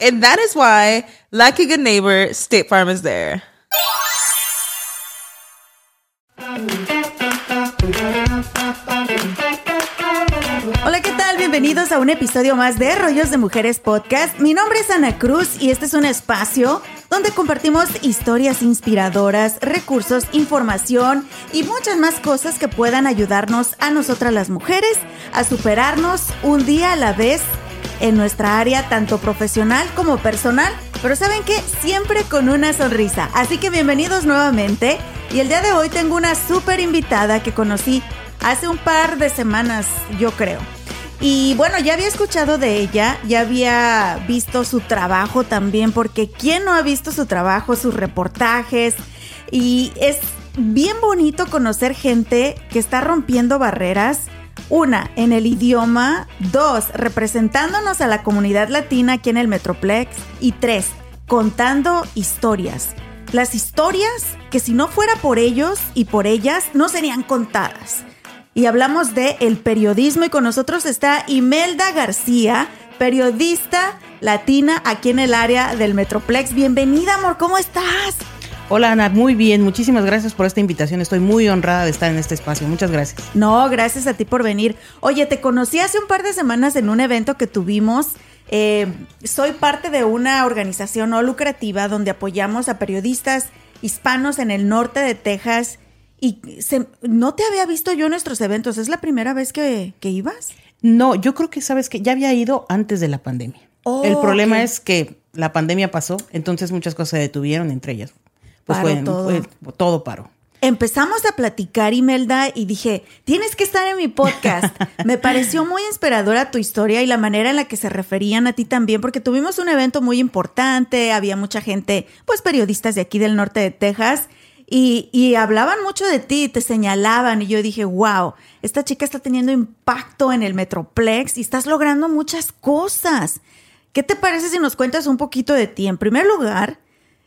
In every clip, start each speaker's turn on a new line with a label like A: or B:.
A: And that is why, like a good neighbor, State Farm is there.
B: Hola, ¿qué tal? Bienvenidos a un episodio más de Rollos de Mujeres Podcast. Mi nombre es Ana Cruz y este es un espacio donde compartimos historias inspiradoras, recursos, información y muchas más cosas que puedan ayudarnos a nosotras las mujeres a superarnos un día a la vez en nuestra área tanto profesional como personal. Pero saben que siempre con una sonrisa. Así que bienvenidos nuevamente. Y el día de hoy tengo una súper invitada que conocí hace un par de semanas, yo creo. Y bueno, ya había escuchado de ella, ya había visto su trabajo también, porque ¿quién no ha visto su trabajo, sus reportajes? Y es bien bonito conocer gente que está rompiendo barreras. Una, en el idioma. Dos, representándonos a la comunidad latina aquí en el Metroplex. Y tres, contando historias. Las historias que si no fuera por ellos y por ellas no serían contadas y hablamos de el periodismo y con nosotros está Imelda García, periodista latina aquí en el área del Metroplex. Bienvenida, amor, ¿cómo estás?
C: Hola Ana, muy bien, muchísimas gracias por esta invitación, estoy muy honrada de estar en este espacio, muchas gracias.
B: No, gracias a ti por venir. Oye, te conocí hace un par de semanas en un evento que tuvimos. Eh, soy parte de una organización no lucrativa donde apoyamos a periodistas hispanos en el norte de Texas y no te había visto yo en nuestros eventos. ¿Es la primera vez que, ibas?
C: No, yo creo que sabes que ya había ido antes de la pandemia. Oh, el problema es que la pandemia pasó, entonces muchas cosas se detuvieron, entre ellas. Pues fue, todo. todo paró.
B: Empezamos a platicar, Imelda, y dije, tienes que estar en mi podcast. Me pareció muy inspiradora tu historia y la manera en la que se referían a ti también, porque tuvimos un evento muy importante, había mucha gente, pues periodistas de aquí del norte de Texas, y, hablaban mucho de ti, te señalaban y yo dije, wow, esta chica está teniendo impacto en el Metroplex y estás logrando muchas cosas. ¿Qué te parece si nos cuentas un poquito de ti? En primer lugar,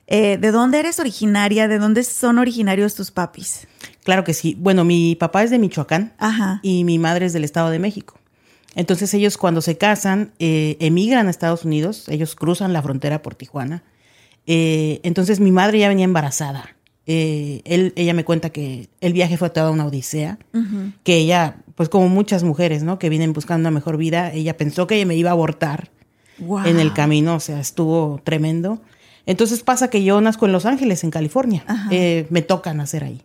B: eh, ¿de dónde eres originaria? ¿De dónde son originarios tus papis?
C: Claro que sí. Bueno, mi papá es de Michoacán y mi madre es del Estado de México. Entonces ellos cuando se casan, eh, emigran a Estados Unidos, ellos cruzan la frontera por Tijuana. Eh, entonces mi madre ya venía embarazada eh, él, ella me cuenta que el viaje fue toda una odisea, que ella, pues como muchas mujeres, ¿no? Que vienen buscando una mejor vida, ella pensó que me iba a abortar en el camino, o sea, estuvo tremendo. Entonces pasa que yo nazco en Los Ángeles, en California, eh, me toca nacer ahí.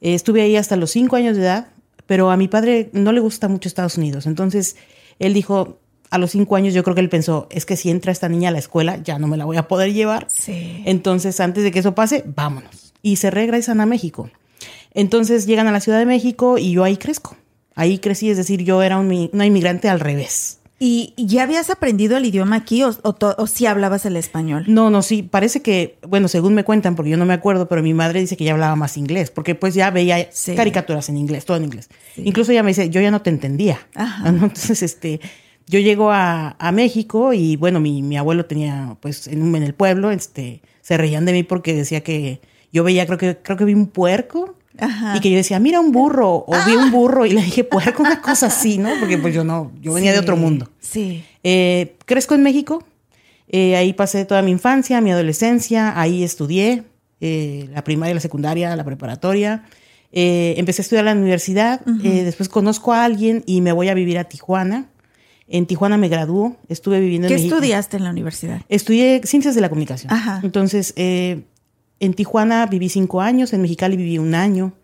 C: Eh, estuve ahí hasta los cinco años de edad, pero a mi padre no le gusta mucho Estados Unidos, entonces él dijo, a los cinco años yo creo que él pensó, es que si entra esta niña a la escuela, ya no me la voy a poder llevar. Sí. Entonces, antes de que eso pase, vámonos y se regresan a México. Entonces llegan a la Ciudad de México y yo ahí crezco. Ahí crecí, es decir, yo era una inmigrante al revés.
B: ¿Y ya habías aprendido el idioma aquí o, o, sí hablabas el español?
C: No, no, sí, parece que, bueno, según me cuentan, porque yo no me acuerdo, pero mi madre dice que ya hablaba más inglés, porque pues ya veía caricaturas en inglés, todo en inglés. Incluso ella me dice, yo ya no te entendía. Entonces, este, yo llego a, México y bueno, mi, mi, abuelo tenía, pues, en, en el pueblo, este, se reían de mí porque decía que yo veía, creo que, creo que vi un puerco Y que yo decía, mira un burro, o vi un burro, y le dije, puerco, una cosa así, ¿no? Porque pues yo no, yo venía de otro mundo.
B: Sí.
C: Eh, crezco en México, eh, ahí pasé toda mi infancia, mi adolescencia, ahí estudié eh, la primaria, la secundaria, la preparatoria. empecé a estudiar en la universidad, después conozco a alguien y me voy a vivir a Tijuana. En Tijuana me graduó, estuve viviendo
B: en
C: ¿Qué
B: estudiaste en la universidad?
C: Estudié ciencias de la comunicación. Ajá. Entonces, en Tijuana viví cinco años, en Mexicali viví un año.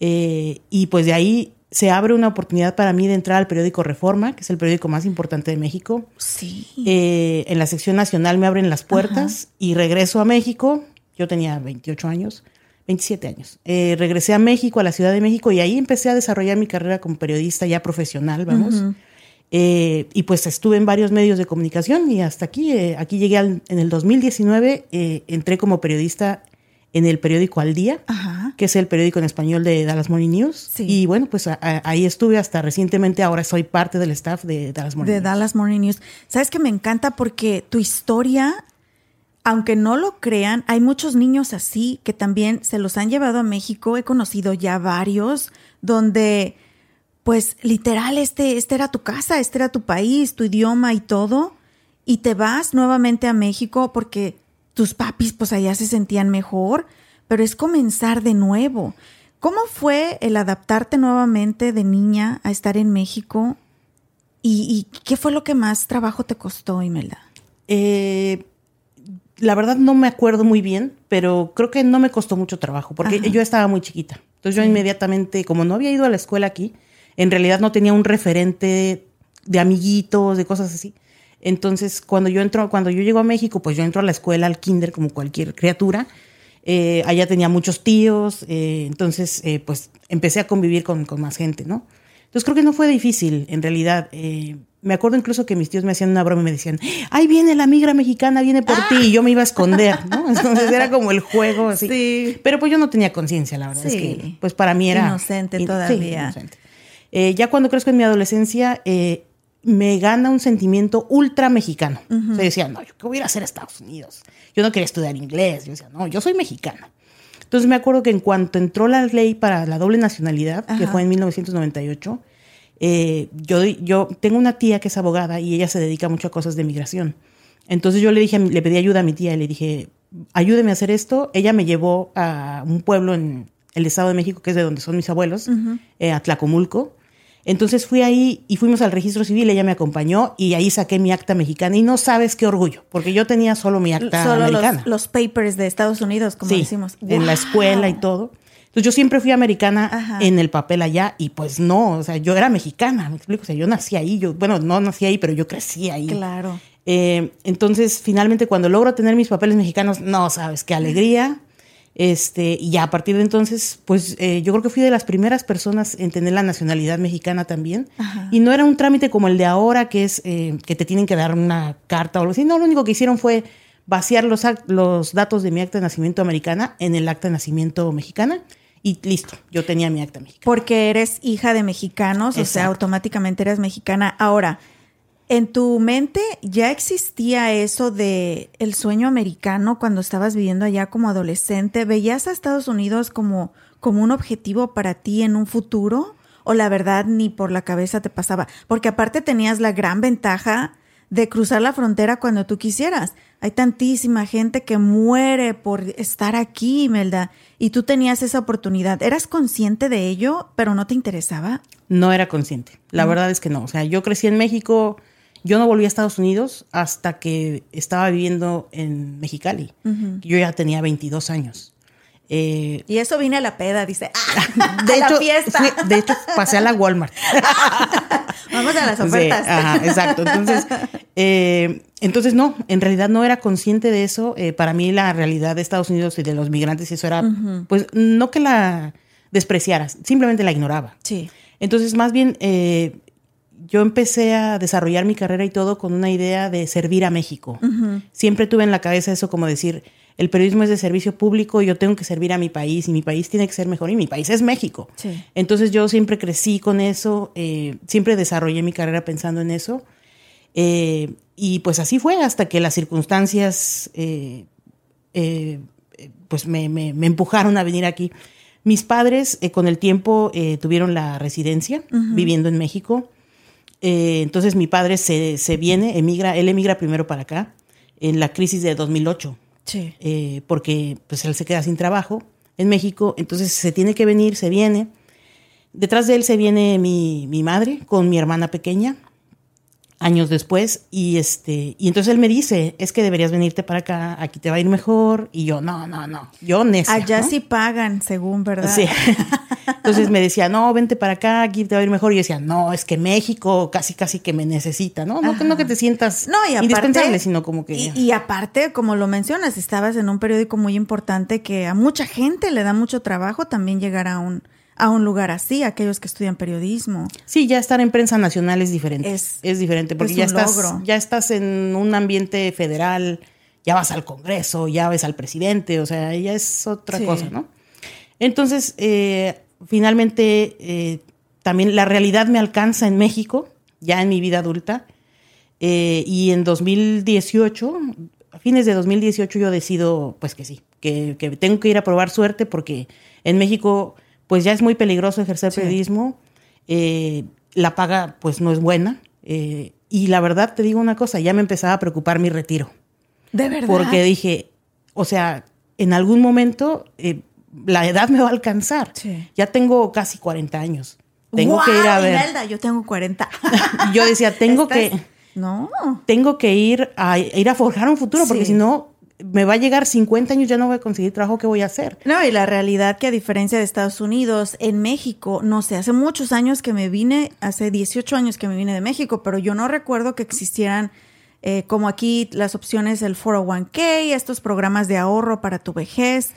C: y pues de ahí se abre una oportunidad para mí de entrar al periódico Reforma, que es el periódico más importante de México.
B: Sí.
C: Eh, en la sección nacional me abren las puertas y regreso a México. Yo tenía 28 años, 27 años. Eh, regresé a México, a la Ciudad de México, y ahí empecé a desarrollar mi carrera como periodista ya profesional, vamos. Eh, y pues estuve en varios medios de comunicación y hasta aquí, aquí llegué en el 2019, entré como periodista en el periódico Al Día, que es el periódico en español de Dallas Morning News. Y bueno, pues ahí estuve hasta recientemente, ahora soy parte del staff de Dallas Morning
B: de Dallas Morning News. Sabes que me encanta porque tu historia, aunque no lo crean, hay muchos niños así que también se los han llevado a México. He conocido ya varios donde, pues literal, este, este era tu casa, este era tu país, tu idioma y todo. Y te vas nuevamente a México porque tus papis pues allá se sentían mejor, pero es comenzar de nuevo. ¿Cómo fue el adaptarte nuevamente de niña a estar en México? ¿Y, qué fue lo que más trabajo te costó, Imelda?
C: Eh, la verdad no me acuerdo muy bien, pero creo que no me costó mucho trabajo, porque yo estaba muy chiquita. Entonces yo inmediatamente, como no había ido a la escuela aquí, en realidad no tenía un referente de amiguitos, de cosas así. Entonces, cuando yo entro, cuando yo llego a México, pues yo entro a la escuela, al kinder, como cualquier criatura. Eh, allá tenía muchos tíos, eh, entonces, eh, pues empecé a convivir con, más gente, ¿no? Entonces creo que no fue difícil, en realidad. me acuerdo incluso que mis tíos me hacían una broma y me decían, ahí viene la migra mexicana, viene por ti, y yo me iba a esconder, ¿no? Entonces era como el juego así. Sí. Pero pues yo no tenía conciencia, la verdad. Es que, pues para mí era...
B: Inocente todavía. Sí,
C: inocente. Ya cuando crezco en mi adolescencia, me gana un sentimiento ultra mexicano. yo decía, no, yo qué voy a ir a hacer a Estados Unidos. Yo no quería estudiar inglés. Yo decía, no, yo soy mexicana. Entonces me acuerdo que en cuanto entró la ley para la doble nacionalidad, que fue en 1998, eh, yo, yo tengo una tía que es abogada y ella se dedica mucho a cosas de migración. Entonces yo le dije, le pedí ayuda a mi tía y le dije, ayúdeme a hacer esto. Ella me llevó a un pueblo en el Estado de México, que es de donde son mis abuelos, eh, a Tlacomulco. Entonces fui ahí y fuimos al registro civil, ella me acompañó y ahí saqué mi acta mexicana y no sabes qué orgullo, porque yo tenía solo mi acta solo americana.
B: Los, papers de Estados Unidos, como decimos.
C: En la escuela y todo. Entonces yo siempre fui americana en el papel allá y pues no, o sea, yo era mexicana, me explico, o sea, yo nací ahí, yo, bueno, no nací ahí, pero yo crecí ahí.
B: Claro.
C: Eh, entonces, finalmente, cuando logro tener mis papeles mexicanos, no sabes qué alegría. Este, y ya a partir de entonces, pues eh, yo creo que fui de las primeras personas en tener la nacionalidad mexicana también. Y no era un trámite como el de ahora, que es eh, que te tienen que dar una carta o algo así. No, lo único que hicieron fue vaciar los, los datos de mi acta de nacimiento americana en el acta de nacimiento mexicana. Y listo, yo tenía mi acta mexicana.
B: Porque eres hija de mexicanos, o sea, automáticamente eres mexicana. Ahora, ¿En tu mente ya existía eso de el sueño americano cuando estabas viviendo allá como adolescente? ¿Veías a Estados Unidos como, como un objetivo para ti en un futuro? ¿O la verdad ni por la cabeza te pasaba? Porque aparte tenías la gran ventaja de cruzar la frontera cuando tú quisieras. Hay tantísima gente que muere por estar aquí, Imelda, y tú tenías esa oportunidad. ¿Eras consciente de ello, pero no te interesaba?
C: No era consciente. La verdad es que no. O sea, yo crecí en México yo no volví a Estados Unidos hasta que estaba viviendo en Mexicali. Yo ya tenía 22 años.
B: Eh, y eso vine a la peda, dice. Ah, de hecho, la fiesta.
C: de hecho, pasé a la Walmart.
B: Vamos a las ofertas.
C: exacto. Entonces, eh, entonces, no, en realidad no era consciente de eso. Eh, para mí la realidad de Estados Unidos y de los migrantes, eso era, pues, no que la despreciaras, simplemente la ignoraba.
B: Sí.
C: Entonces, más bien, yo empecé a desarrollar mi carrera y todo con una idea de servir a México. Siempre tuve en la cabeza eso como decir, el periodismo es de servicio público, yo tengo que servir a mi país y mi país tiene que ser mejor y mi país es México. Entonces yo siempre crecí con eso, eh, siempre desarrollé mi carrera pensando en eso. Eh, y pues así fue hasta que las circunstancias eh, pues me, me, empujaron a venir aquí. Mis padres con el tiempo tuvieron la residencia viviendo en México. Entonces mi padre se, se, viene, emigra, él emigra primero para acá en la crisis de 2008. Sí. porque pues él se queda sin trabajo en México, entonces se tiene que venir, se viene. Detrás de él se viene mi, mi madre con mi hermana pequeña, años después, y este, y entonces él me dice, es que deberías venirte para acá, aquí te va a ir mejor, y yo, no, no, no, yo necia.
B: Allá sí pagan, según, ¿verdad?
C: Sí. Entonces me decía, no, vente para acá, aquí te va a ir mejor, y yo decía, no, es que México casi, casi que me necesita, ¿no? No, no que te sientas no, y indispensable, sino como que...
B: Y, y aparte, como lo mencionas, estabas en un periódico muy importante que a mucha gente le da mucho trabajo también llegar a un a un lugar así, aquellos que estudian periodismo.
C: Sí, ya estar en prensa nacional es diferente. Es, diferente porque ya, estás, ya estás en un ambiente federal, ya vas al Congreso, ya ves al presidente, o sea, ya es otra cosa, ¿no? Entonces, eh, finalmente, eh, también la realidad me alcanza en México, ya en mi vida adulta, eh, y en 2018, a fines de 2018 yo decido, pues que sí, que, que tengo que ir a probar suerte porque en México pues ya es muy peligroso ejercer periodismo, eh, la paga pues no es buena, eh, y la verdad te digo una cosa, ya me empezaba a preocupar mi retiro.
B: De verdad.
C: Porque dije, o sea, en algún momento eh, la edad me va a alcanzar. Ya tengo casi 40 años. Tengo que ir a ver.
B: yo tengo 40.
C: yo decía, tengo que. No. Tengo que ir a ir a forjar un futuro, porque si no, me va a llegar 50 años, ya no voy a conseguir trabajo, ¿qué voy a hacer?
B: No, y la realidad que a diferencia de Estados Unidos, en México, no sé, hace muchos años que me vine, hace 18 años que me vine de México, pero yo no recuerdo que existieran eh, como aquí las opciones del 401k, estos programas de ahorro para tu vejez.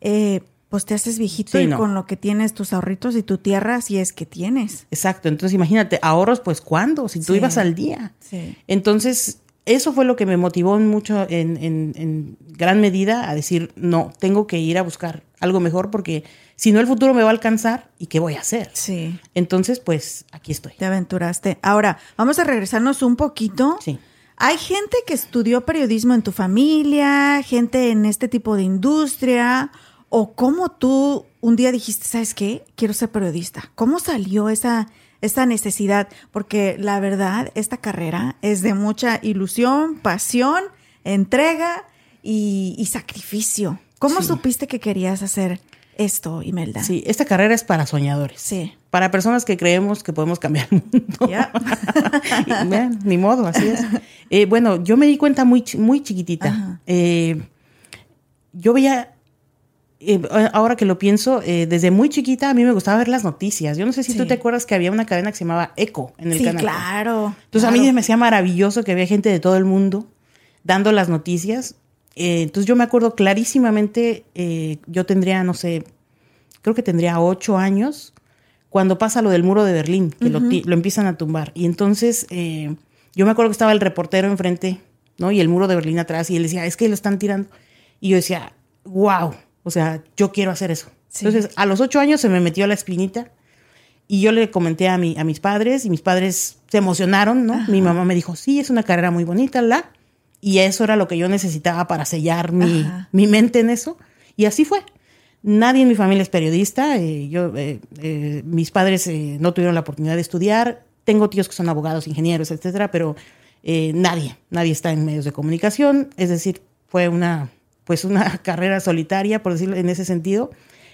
B: Eh, pues te haces viejito y con lo que tienes, tus ahorritos y tu tierra, si es que tienes.
C: Exacto, entonces imagínate, ahorros, pues ¿cuándo? Si tú ibas al día. Sí. Entonces, eso fue lo que me motivó mucho, en, gran medida, a decir, no, tengo que ir a buscar algo mejor porque si no el futuro me va a alcanzar y qué voy a hacer. Sí. Entonces, pues aquí estoy.
B: Te aventuraste. Ahora, vamos a regresarnos un poquito. Sí. Hay gente que estudió periodismo en tu familia, gente en este tipo de industria, o cómo tú un día dijiste, ¿sabes qué? Quiero ser periodista. ¿Cómo salió esa esta necesidad, porque la verdad, esta carrera es de mucha ilusión, pasión, entrega y, sacrificio. ¿Cómo supiste que querías hacer esto, Imelda?
C: Sí, esta carrera es para soñadores. Sí. Para personas que creemos que podemos cambiar el mundo. ni modo, así es. Eh, bueno, yo me di cuenta muy, muy chiquitita. Eh, yo veía eh, ahora que lo pienso, eh, desde muy chiquita a mí me gustaba ver las noticias. Yo no sé si tú te acuerdas que había una cadena que se llamaba Eco en el sí, canal.
B: claro.
C: Entonces a mí me hacía maravilloso que había gente de todo el mundo dando las noticias. Eh, entonces yo me acuerdo clarísimamente, yo tendría, no sé, creo que tendría ocho años, cuando pasa lo del muro de Berlín, que lo, lo, empiezan a tumbar. Y entonces yo me acuerdo que estaba el reportero enfrente, ¿no? Y el muro de Berlín atrás, y él decía, es que lo están tirando. Y yo decía, wow o sea, yo quiero hacer eso. Entonces, a los ocho años se me metió la espinita y yo le comenté a, mi, a mis padres y mis padres se emocionaron, ¿no? Mi mamá me dijo, sí, es una carrera muy bonita, la. Y eso era lo que yo necesitaba para sellar mi, mi mente en eso. Y así fue. Nadie en mi familia es periodista. Eh, yo, eh, eh, mis padres no tuvieron la oportunidad de estudiar. Tengo tíos que son abogados, ingenieros, etcétera, pero nadie, nadie está en medios de comunicación. Es decir, fue una pues una carrera solitaria, por decirlo en ese sentido,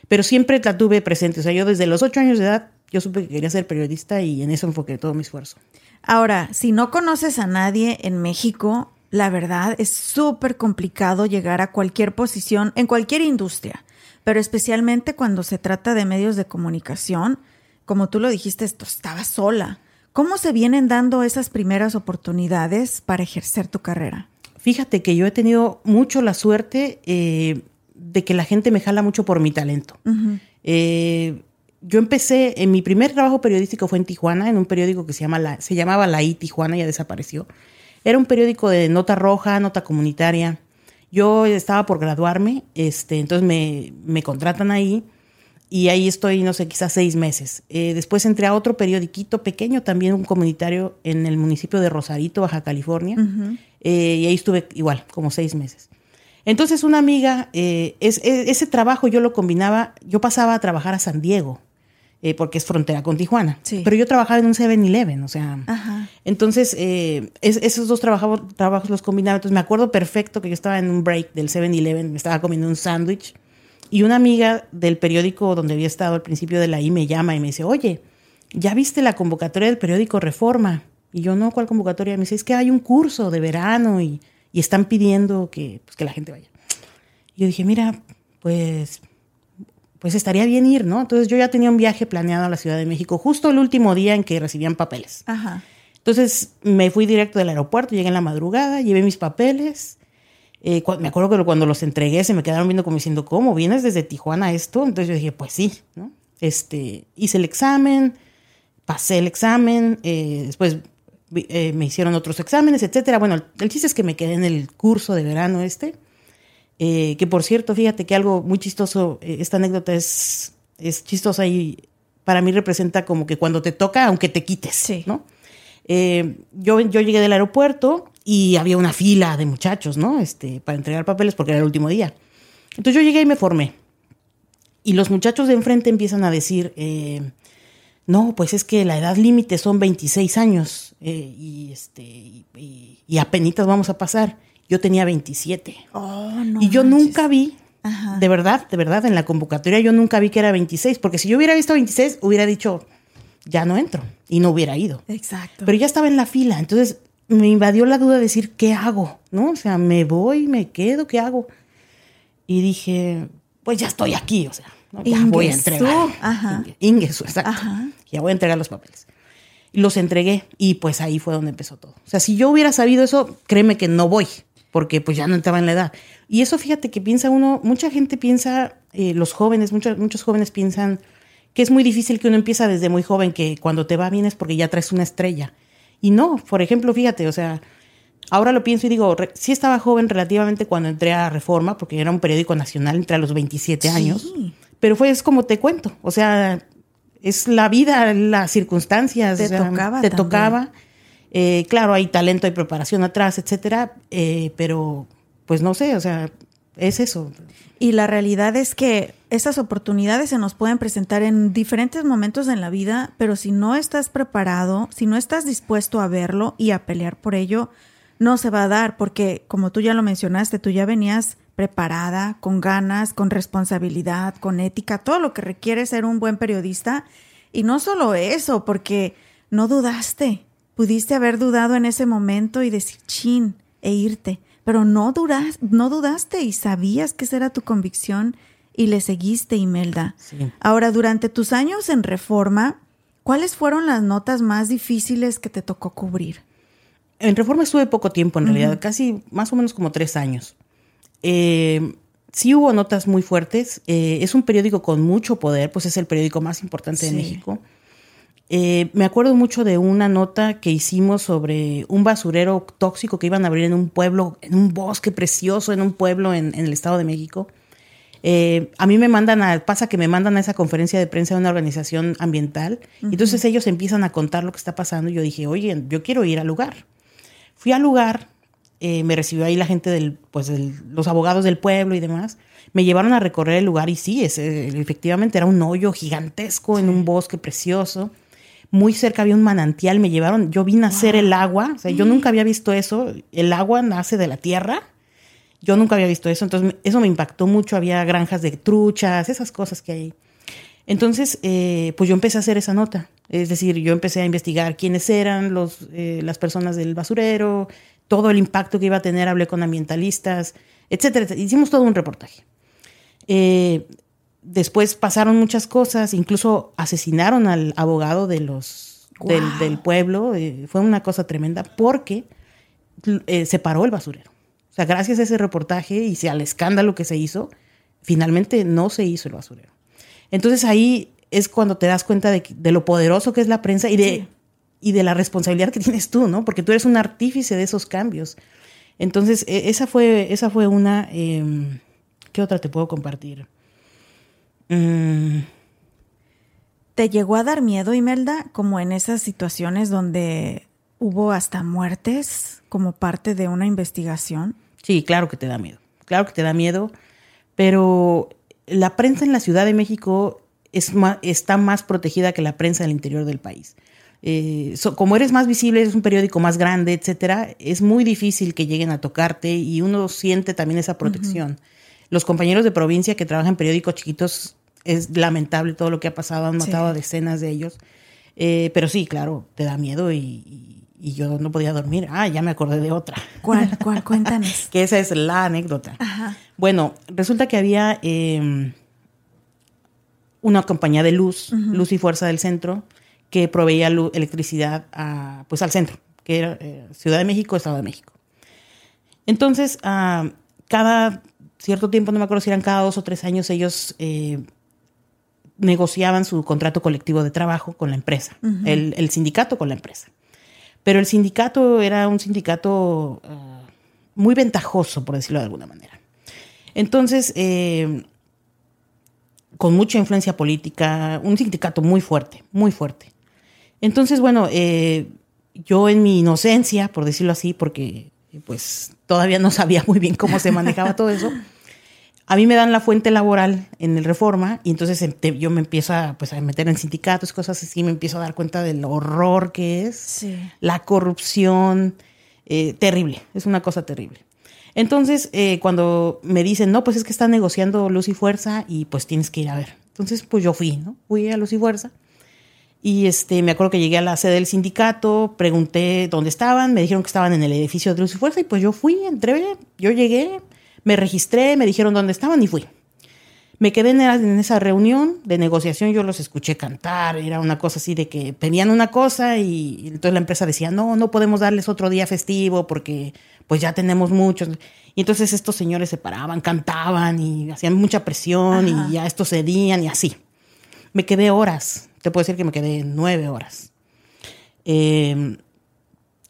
C: pero siempre la tuve presente. O sea, yo desde los ocho años de edad, yo supe que quería ser periodista y en eso enfoqué todo mi esfuerzo.
B: Ahora, si no conoces a nadie en México, la verdad es súper complicado llegar a cualquier posición en cualquier industria, pero especialmente cuando se trata de medios de comunicación, como tú lo dijiste, esto estaba sola. ¿Cómo se vienen dando esas primeras oportunidades para ejercer tu carrera?
C: Fíjate que yo he tenido mucho la suerte eh, de que la gente me jala mucho por mi talento. Eh, yo empecé, en mi primer trabajo periodístico fue en Tijuana, en un periódico que se, llama la, se llamaba La I Tijuana, ya desapareció. Era un periódico de nota roja, nota comunitaria. Yo estaba por graduarme, este, entonces me, me contratan ahí y ahí estoy, no sé, quizás seis meses. Eh, después entré a otro periodiquito pequeño, también un comunitario en el municipio de Rosarito, Baja California, eh, y ahí estuve igual, como seis meses. Entonces una amiga, eh, es, ese trabajo yo lo combinaba, yo pasaba a trabajar a San Diego, eh, porque es frontera con Tijuana, pero yo trabajaba en un 7-Eleven, o sea, entonces eh, esos dos trabajos, trabajos los combinaba, entonces me acuerdo perfecto que yo estaba en un break del 7-Eleven, me estaba comiendo un sándwich y una amiga del periódico donde había estado al principio de la I me llama y me dice, oye, ¿ya viste la convocatoria del periódico Reforma? Y yo, no, ¿cuál convocatoria? Me dice, es que hay un curso de verano y, están pidiendo que, pues, que la gente vaya. Y yo dije, mira, pues, pues estaría bien ir, ¿no? Entonces yo ya tenía un viaje planeado a la Ciudad de México justo el último día en que recibían papeles. Ajá. Entonces me fui directo del aeropuerto, llegué en la madrugada, llevé mis papeles. Eh, me acuerdo que cuando los entregué se me quedaron viendo como diciendo, ¿cómo? ¿Vienes desde Tijuana esto? Entonces yo dije, pues sí, ¿no? Este, hice el examen, pasé el examen, eh, después eh, me hicieron otros exámenes, etcétera. Bueno, el, chiste es que me quedé en el curso de verano este. Eh, que por cierto, fíjate que algo muy chistoso, eh, esta anécdota es, es chistosa y para mí representa como que cuando te toca, aunque te quites, ¿no? yo, yo llegué del aeropuerto y había una fila de muchachos, ¿no? Este, para entregar papeles porque era el último día. Entonces yo llegué y me formé. Y los muchachos de enfrente empiezan a decir, no, pues es que la edad límite son 26 años eh, y, este, y, y, apenas vamos a pasar. Yo tenía 27. y yo nunca vi, de verdad, de verdad, en la convocatoria yo nunca vi que era 26, porque si yo hubiera visto 26, hubiera dicho, ya no entro y no hubiera ido.
B: Exacto.
C: Pero ya estaba en la fila, entonces me invadió la duda de decir, ¿qué hago? ¿No? O sea, me voy, me quedo, ¿qué hago? Y dije, pues ya estoy aquí, o sea, ya voy a entregar. Ajá. Ingesu, exacto. Ya voy a entregar los papeles. Los entregué y pues ahí fue donde empezó todo. O sea, si yo hubiera sabido eso, créeme que no voy, porque pues ya no entraba en la edad. Y eso fíjate que piensa uno, mucha gente piensa, eh, los jóvenes, muchos, muchos jóvenes piensan que es muy difícil que uno empieza desde muy joven, que cuando te va bien es porque ya traes una estrella. Y no, por ejemplo, fíjate, o sea, ahora lo pienso y digo, sí estaba joven relativamente cuando entré a Reforma, porque era un periódico nacional, entré a los 27 años. Pero fue es como te cuento, o sea, es la vida, las circunstancias.
B: Te tocaba.
C: Te tocaba. Eh, claro, hay talento, hay preparación atrás, etcétera, eh, pero pues no sé, o sea, es eso.
B: Y la realidad es que esas oportunidades se nos pueden presentar en diferentes momentos en la vida, pero si no estás preparado, si no estás dispuesto a verlo y a pelear por ello, no se va a dar, porque como tú ya lo mencionaste, tú ya venías preparada, con ganas, con responsabilidad, con ética, todo lo que requiere ser un buen periodista. Y no solo eso, porque no dudaste. Pudiste haber dudado en ese momento y decir chin e irte, pero no, duras, no dudaste y sabías que esa era tu convicción y le seguiste, Imelda. Ahora, durante tus años en Reforma, ¿cuáles fueron las notas más difíciles que te tocó cubrir?
C: En Reforma estuve poco tiempo, en realidad, casi más o menos como tres años. Eh, sí hubo notas muy fuertes. Eh, es un periódico con mucho poder, pues es el periódico más importante de México. Eh, me acuerdo mucho de una nota que hicimos sobre un basurero tóxico que iban a abrir en un pueblo, en un bosque precioso, en un pueblo en, el Estado de México. a mí me mandan a, pasa que me mandan a esa conferencia de prensa de una organización ambiental, y entonces ellos empiezan a contar lo que está pasando y yo dije, oye, yo quiero ir al lugar. Fui al lugar, eh, me recibió ahí la gente del, pues los abogados del pueblo y demás. Me llevaron a recorrer el lugar y sí, es, eh, efectivamente era un hoyo gigantesco en un bosque precioso. Muy cerca había un manantial, me llevaron, yo vi nacer el agua, o sea, yo nunca había visto eso, el agua nace de la tierra, yo nunca había visto eso, entonces eso me impactó mucho, había granjas de truchas, esas cosas que hay. Entonces, eh, pues yo empecé a hacer esa nota, es decir, yo empecé a investigar quiénes eran los, las personas del basurero, todo el impacto que iba a tener, hablé con ambientalistas, etcétera. Hicimos todo un reportaje. Eh, después pasaron muchas cosas, incluso asesinaron al abogado de los, del, pueblo. Eh, fue una cosa tremenda porque eh, se paró el basurero. O sea, gracias a ese reportaje y al escándalo que se hizo, finalmente no se hizo el basurero. Entonces ahí es cuando te das cuenta de, lo poderoso que es la prensa y de y de la responsabilidad que tienes tú, ¿no? Porque tú eres un artífice de esos cambios. Entonces, e, esa fue, esa fue una... Em, ¿Qué otra te puedo compartir?
B: Mm. ¿Te llegó a dar miedo, Imelda, como en esas situaciones donde hubo hasta muertes como parte de una investigación?
C: Sí, claro que te da miedo. claro que te da miedo, pero la prensa en la Ciudad de México es está más protegida que la prensa del interior del país. Eh, como eres más visible, es un periódico más grande, etcétera, es muy difícil que lleguen a tocarte y uno siente también esa protección. Los compañeros de provincia que trabajan en periódicos chiquitos, es lamentable todo lo que ha pasado, han matado a decenas de ellos. Eh, pero sí, claro, te da miedo y, yo no podía dormir. Ah, ya me acordé de otra.
B: ¿Cuál? ¿Cuál? Cuéntanos.
C: que esa es la anécdota. Bueno, resulta que había em, una compañía de luz, Luz y Fuerza del Centro, que proveía electricidad a, pues, al centro, que era eh, Ciudad de México, Estado de México. Entonces, ah, cada cierto tiempo, no me acuerdo si eran cada dos o tres años, ellos eh, negociaban su contrato colectivo de trabajo con la empresa, el, sindicato con la empresa. Pero el sindicato era un sindicato ah, muy ventajoso, por decirlo de alguna manera. Entonces, eh, con mucha influencia política, un sindicato muy fuerte, muy fuerte. Entonces, bueno, eh, yo en mi inocencia, por decirlo así, porque pues todavía no sabía muy bien cómo se manejaba todo eso, a mí me dan la fuente laboral en el Reforma y entonces em, yo me empiezo a, pues, a meter en sindicatos, cosas así, me empiezo a dar cuenta del horror que es, la corrupción, eh, terrible, es una cosa terrible. Entonces, eh, cuando me dicen, no, pues es que está negociando Luz y Fuerza y pues tienes que ir a ver. Entonces, pues yo fui, ¿no? Fui a Luz y Fuerza y este, me acuerdo que llegué a la sede del sindicato, pregunté dónde estaban, me dijeron que estaban en el edificio de Luz y Fuerza y pues yo fui, entré, yo llegué, me registré, me dijeron dónde estaban y fui. Me quedé en, esa reunión de negociación, yo los escuché cantar, era una cosa así de que pedían una cosa y, entonces la empresa decía, no, no podemos darles otro día festivo porque pues ya tenemos muchos. Y entonces estos señores se paraban, cantaban y hacían mucha presión y ya estos cedían y así. Me quedé horas te puedo decir que me quedé nueve horas. Em,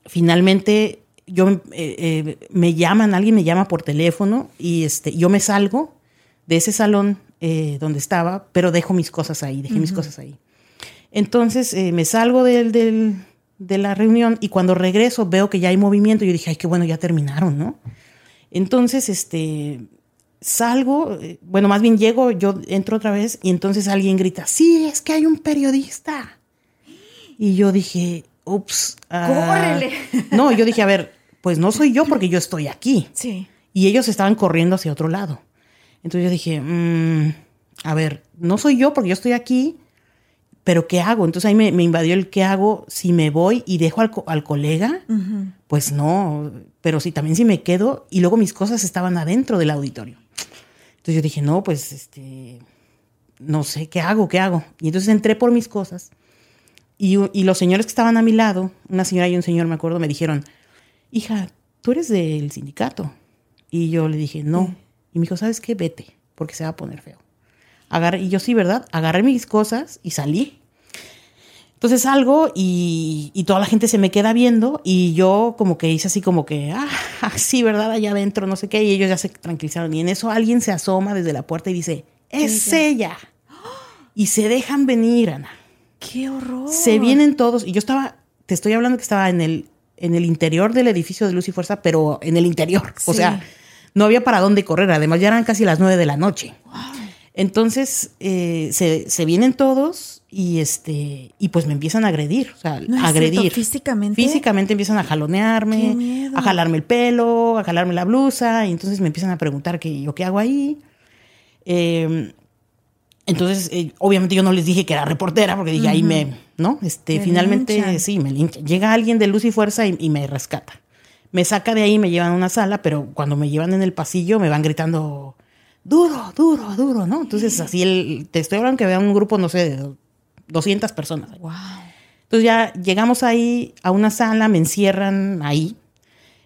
C: finalmente, yo eh, eh, me llaman, alguien me llama por teléfono y este, yo me salgo de ese salón eh, donde estaba, pero dejo mis cosas ahí, dejé mis cosas ahí. Entonces me salgo del, de la reunión y cuando regreso veo que ya hay movimiento. Yo dije, ay, qué bueno, ya terminaron, ¿no? Entonces, este, salgo, eh, bueno, más bien llego, yo entro otra vez y entonces alguien grita, sí, es que hay un periodista. Y yo dije, ups.
B: Uh,
C: no, yo dije, a ver, pues no soy yo porque yo estoy aquí.
B: Sí.
C: Y ellos estaban corriendo hacia otro lado. Entonces yo dije, mm, a ver, no soy yo porque yo estoy aquí, pero ¿qué hago? Entonces ahí me, invadió el ¿qué hago? Si me voy y dejo al, al colega, pues no, pero si también si me quedo y luego mis cosas estaban adentro del auditorio. Entonces yo dije, no, pues este, no sé, ¿qué hago? ¿Qué hago? Y entonces entré por mis cosas y, los señores que estaban a mi lado, una señora y un señor, me acuerdo, me dijeron, hija, tú eres del sindicato. Y yo le dije, no. Y me dijo, ¿sabes qué? Vete, porque se va a poner feo. Agarré, y yo sí, ¿verdad? Agarré mis cosas y salí. Entonces salgo y, y, toda la gente se me queda viendo y yo como que hice así como que, ah, sí, ¿verdad? Allá adentro, no sé qué, y ellos ya se tranquilizaron. Y en eso alguien se asoma desde la puerta y dice, es ella. Y se dejan venir, Ana.
B: ¡Qué horror!
C: Se vienen todos. Y yo estaba, te estoy hablando que estaba en el, en el interior del edificio de Luz y Fuerza, pero en el interior. O sea, no había para dónde correr. Además, ya eran casi las nueve de la noche. Entonces, eh, se, se vienen todos y este y pues me empiezan a agredir, o sea, a agredir
B: físicamente.
C: Físicamente empiezan a jalonearme, a jalarme el pelo, a jalarme la blusa, y entonces me empiezan a preguntar qué yo qué hago ahí. Em, entonces, eh, obviamente yo no les dije que era reportera, porque dije, ahí me, ¿no? Este, finalmente, sí, me lincha. Llega alguien de luz y fuerza y, me rescata. Me saca de ahí, me llevan a una sala, pero cuando me llevan en el pasillo me van gritando, duro, duro, duro, ¿no? Entonces, así el, te estoy hablando que vea un grupo, no sé, de 200 personas.
B: Wow.
C: Entonces ya llegamos ahí a una sala, me encierran ahí.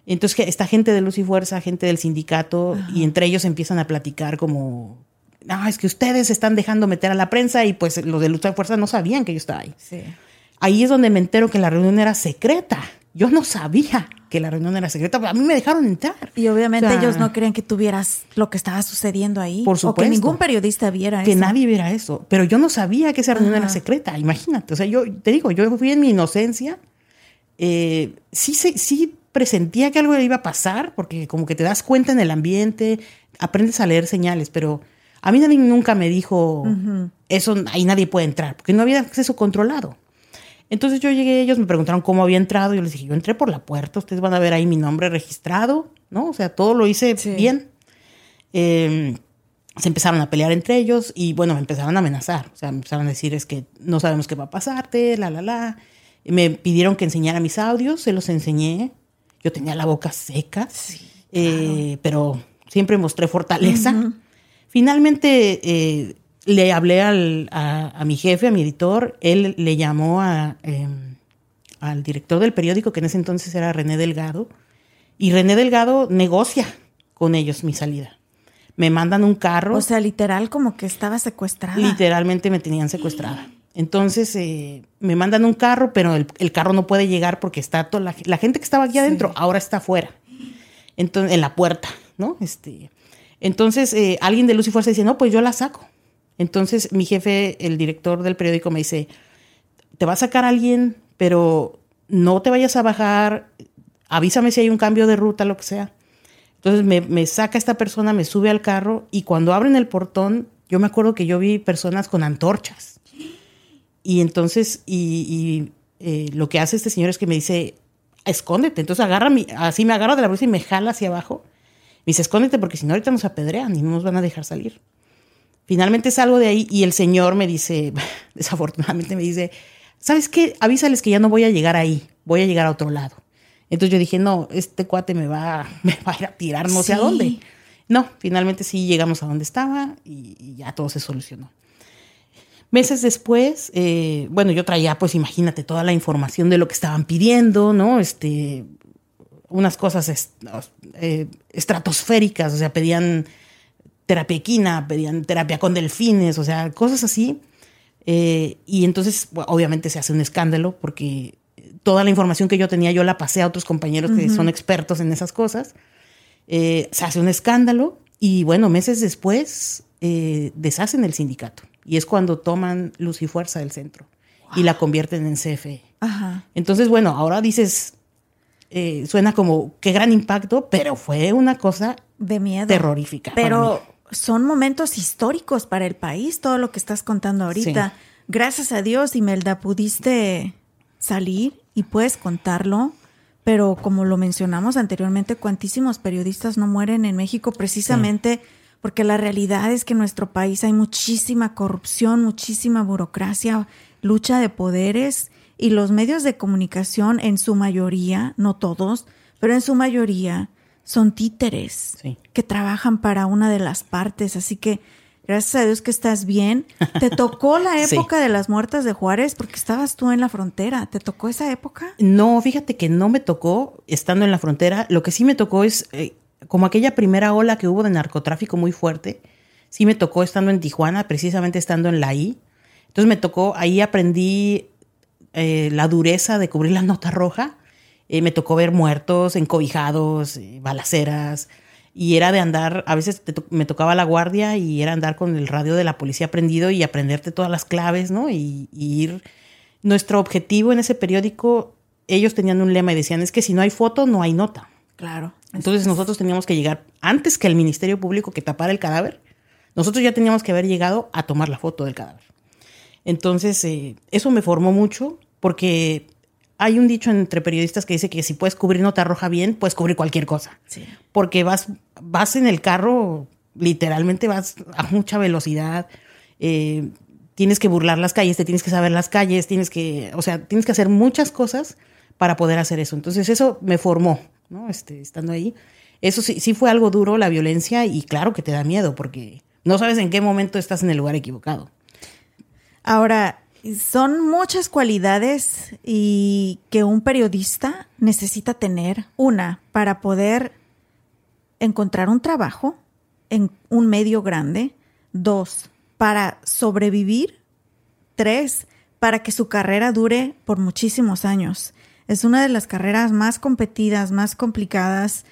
C: Entonces esta gente de Luz y Fuerza, gente del sindicato, y entre ellos empiezan a platicar como, no, es que ustedes están dejando meter a la prensa y pues los de Luz y Fuerza no sabían que yo estaba ahí.
B: Sí.
C: Ahí es donde me entero que la reunión era secreta. Yo no sabía que la reunión era secreta, pero a mí me dejaron entrar.
B: Y obviamente ellos no querían que tuvieras lo que estaba sucediendo ahí.
C: Por supuesto.
B: O que ningún periodista viera
C: eso. Que nadie viera eso. Pero yo no sabía que esa reunión era secreta, imagínate. O sea, yo te digo, yo fui en mi inocencia. Eh, sí, sí, presentía que algo iba a pasar, porque como que te das cuenta en el ambiente, aprendes a leer señales, pero a mí nadie nunca me dijo, eso ahí nadie puede entrar, porque no había acceso controlado. Entonces yo llegué, ellos me preguntaron cómo había entrado, yo les dije, yo entré por la puerta, ustedes van a ver ahí mi nombre registrado, ¿no? O sea, todo lo hice bien. Em, se empezaron a pelear entre ellos y bueno, me empezaron a amenazar, o sea, me empezaron a decir es que no sabemos qué va a pasarte, la, la, la. Me pidieron que enseñara mis audios, se los enseñé. Yo tenía la boca seca, eh, pero siempre mostré fortaleza. Finalmente eh, le hablé al, a, mi jefe, a mi editor, él le llamó a, em, al director del periódico, que en ese entonces era René Delgado, y René Delgado negocia con ellos mi salida. Me mandan un carro.
B: O sea, literal como que estaba secuestrada.
C: Literalmente me tenían secuestrada. Entonces eh, me mandan un carro, pero el, carro no puede llegar porque está toda la, gente que estaba aquí adentro, ahora está afuera, entonces, en la puerta, ¿no? Este, entonces eh, alguien de Luz y Fuerza dice, no, pues yo la saco. Entonces mi jefe, el director del periódico, me dice, te va a sacar alguien, pero no te vayas a bajar, avísame si hay un cambio de ruta, lo que sea. Entonces me, saca esta persona, me sube al carro y cuando abren el portón, yo me acuerdo que yo vi personas con antorchas y entonces, y, eh, lo que hace este señor es que me dice, escóndete. Entonces agarra mi, así me agarra de la bolsa y me jala hacia abajo. Me dice, escóndete porque si no ahorita nos apedrean y no nos van a dejar salir. Finalmente salgo de ahí y el señor me dice, desafortunadamente me dice, ¿sabes qué? Avísales que ya no voy a llegar ahí, voy a llegar a otro lado. Entonces yo dije, no, este cuate me va, me va a ir a tirar no sé a dónde. No, finalmente sí llegamos a donde estaba y ya todo se solucionó. Meses después, eh, bueno, yo traía, pues imagínate, toda la información de lo que estaban pidiendo, ¿no? Este, unas cosas eh, estratosféricas, o sea, pedían terapia equina, pedían terapia con delfines, o sea, cosas así. Eh, y entonces, obviamente se hace un escándalo porque toda la información que yo tenía yo la pasé a otros compañeros que son expertos en esas cosas. se hace un escándalo y bueno, meses después deshacen el sindicato. Y es cuando toman luz y fuerza del centro y la convierten en CFE. Entonces, bueno, ahora dices, eh, suena como qué gran impacto, pero fue una cosa
B: de miedo.
C: Terrorífica.
B: Pero son momentos históricos para el país, todo lo que estás contando ahorita. Gracias a Dios, Imelda, pudiste salir y puedes contarlo. Pero como lo mencionamos anteriormente, cuantísimos periodistas no mueren en México precisamente porque la realidad es que en nuestro país hay muchísima corrupción, muchísima burocracia, lucha de poderes y los medios de comunicación en su mayoría, no todos, pero en su mayoría son títeres que trabajan para una de las partes, así que gracias a Dios que estás bien. ¿Te tocó la época de las muertas de Juárez porque estabas tú en la frontera? ¿Te tocó esa época?
C: No, fíjate que no me tocó estando en la frontera. Lo que sí me tocó es eh, como aquella primera ola que hubo de narcotráfico muy fuerte, sí me tocó estando en Tijuana, precisamente estando en la I. Entonces me tocó, ahí aprendí eh, la dureza de cubrir la nota roja. Eh, me tocó ver muertos, encobijados, eh, balaceras. Y era de andar, a veces me tocaba la guardia y era andar con el radio de la policía prendido y aprenderte todas las claves, ¿no? y ir. Nuestro objetivo en ese periódico, ellos tenían un lema y decían, es que si no hay foto, no hay nota.
B: Claro.
C: Entonces nosotros teníamos que llegar antes que el Ministerio Público que tapara el cadáver. Nosotros ya teníamos que haber llegado a tomar la foto del cadáver. Entonces, eh, eso me formó mucho porque hay un dicho entre periodistas que dice que si puedes cubrir nota roja bien, puedes cubrir cualquier cosa. Porque vas, vas en el carro, literalmente vas a mucha velocidad, eh, tienes que burlar las calles, te tienes que saber las calles, tienes que, o sea, tienes que hacer muchas cosas para poder hacer eso. Entonces, eso me formó. ¿no? Este, estando ahí. Eso sí, sí fue algo duro, la violencia, y claro que te da miedo porque no sabes en qué momento estás en el lugar equivocado.
B: Ahora, son muchas cualidades y que un periodista necesita tener. Una, para poder encontrar un trabajo en un medio grande. Dos, para sobrevivir. Tres, para que su carrera dure por muchísimos años. Es una de las carreras más competidas, más complicadas.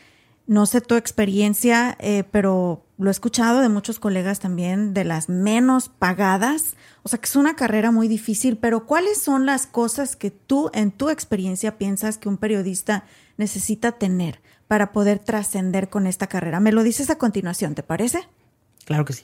B: No sé tu experiencia, eh, pero lo he escuchado de muchos colegas también, de las menos pagadas. O sea, que es una carrera muy difícil, pero ¿cuáles son las cosas que tú, en tu experiencia, piensas que un periodista necesita tener para poder trascender con esta carrera? Me lo dices a continuación, ¿te parece?
C: Claro que sí.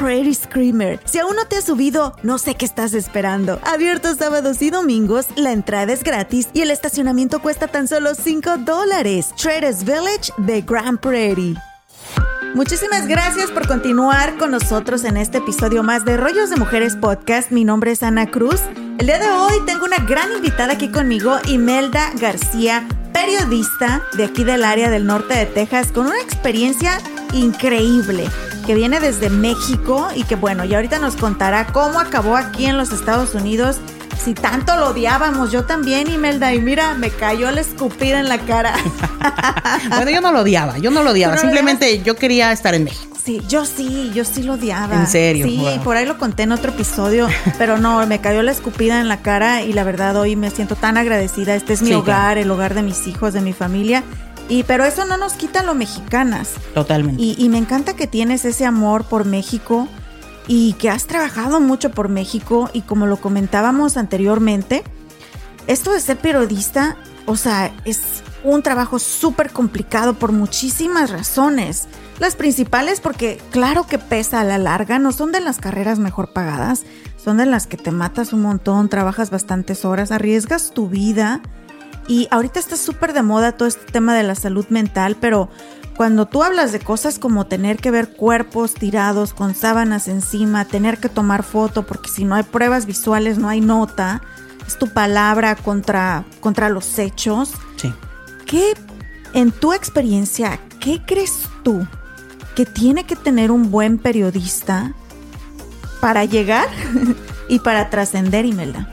B: Prairie Screamer. Si aún no te has subido, no sé qué estás esperando. Abierto sábados y domingos, la entrada es gratis y el estacionamiento cuesta tan solo 5 dólares. Traders Village de Grand Prairie. Muchísimas gracias por continuar con nosotros en este episodio más de Rollos de Mujeres Podcast. Mi nombre es Ana Cruz. El día de hoy tengo una gran invitada aquí conmigo, Imelda García, periodista de aquí del área del norte de Texas, con una experiencia increíble que viene desde México y que bueno, y ahorita nos contará cómo acabó aquí en los Estados Unidos. Si tanto lo odiábamos, yo también, Imelda, y mira, me cayó la escupida en la cara.
C: bueno, yo no lo odiaba, yo no lo odiaba, simplemente yo quería estar en México.
B: Sí, yo sí, yo sí lo odiaba.
C: ¿En serio?
B: Sí, por ahí lo conté en otro episodio, pero no, me cayó la escupida en la cara y la verdad hoy me siento tan agradecida. Este es mi hogar, el hogar de mis hijos, de mi familia y pero eso no nos quita lo mexicanas.
C: Totalmente.
B: Y, me encanta que tienes ese amor por México y que has trabajado mucho por México y como lo comentábamos anteriormente, esto de ser periodista, o sea, es un trabajo súper complicado por muchísimas razones. Las principales porque claro que pesa a la larga, no son de las carreras mejor pagadas, son de las que te matas un montón, trabajas bastantes horas, arriesgas tu vida y ahorita está súper de moda todo este tema de la salud mental, pero cuando tú hablas de cosas como tener que ver cuerpos tirados con sábanas encima, tener que tomar foto, porque si no hay pruebas visuales no hay nota, es tu palabra contra, contra los hechos.
C: Sí.
B: ¿Qué, en tu experiencia, qué crees tú que tiene que tener un buen periodista para llegar y para trascender, Imelda?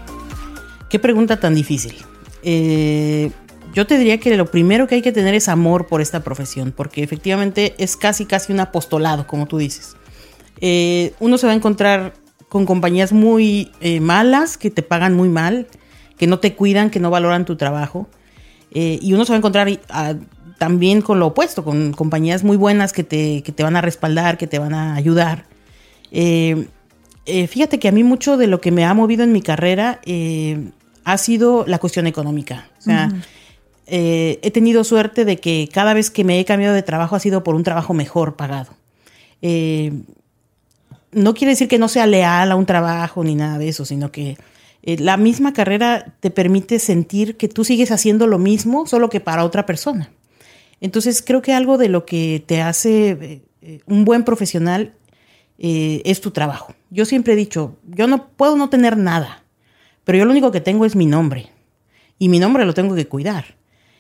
C: Qué pregunta tan difícil. Eh, yo te diría que lo primero que hay que tener es amor por esta profesión, porque efectivamente es casi, casi un apostolado, como tú dices. Eh, uno se va a encontrar con compañías muy eh, malas, que te pagan muy mal, que no te cuidan, que no valoran tu trabajo. y uno se va a encontrar también con lo opuesto, con compañías muy buenas que te, que te van a respaldar, que te van a ayudar. fíjate que a mí mucho de lo que me ha movido en mi carrera ha sido la cuestión económica. O sea, eh, he tenido suerte de que cada vez que me he cambiado de trabajo ha sido por un trabajo mejor pagado. Eh, no quiere decir que no sea leal a un trabajo ni nada de eso, sino que eh, la misma carrera te permite sentir que tú sigues haciendo lo mismo, solo que para otra persona. Entonces creo que algo de lo que te hace un buen profesional es tu trabajo. Yo siempre he dicho, yo no puedo no tener nada, pero yo lo único que tengo es mi nombre. Y mi nombre lo tengo que cuidar.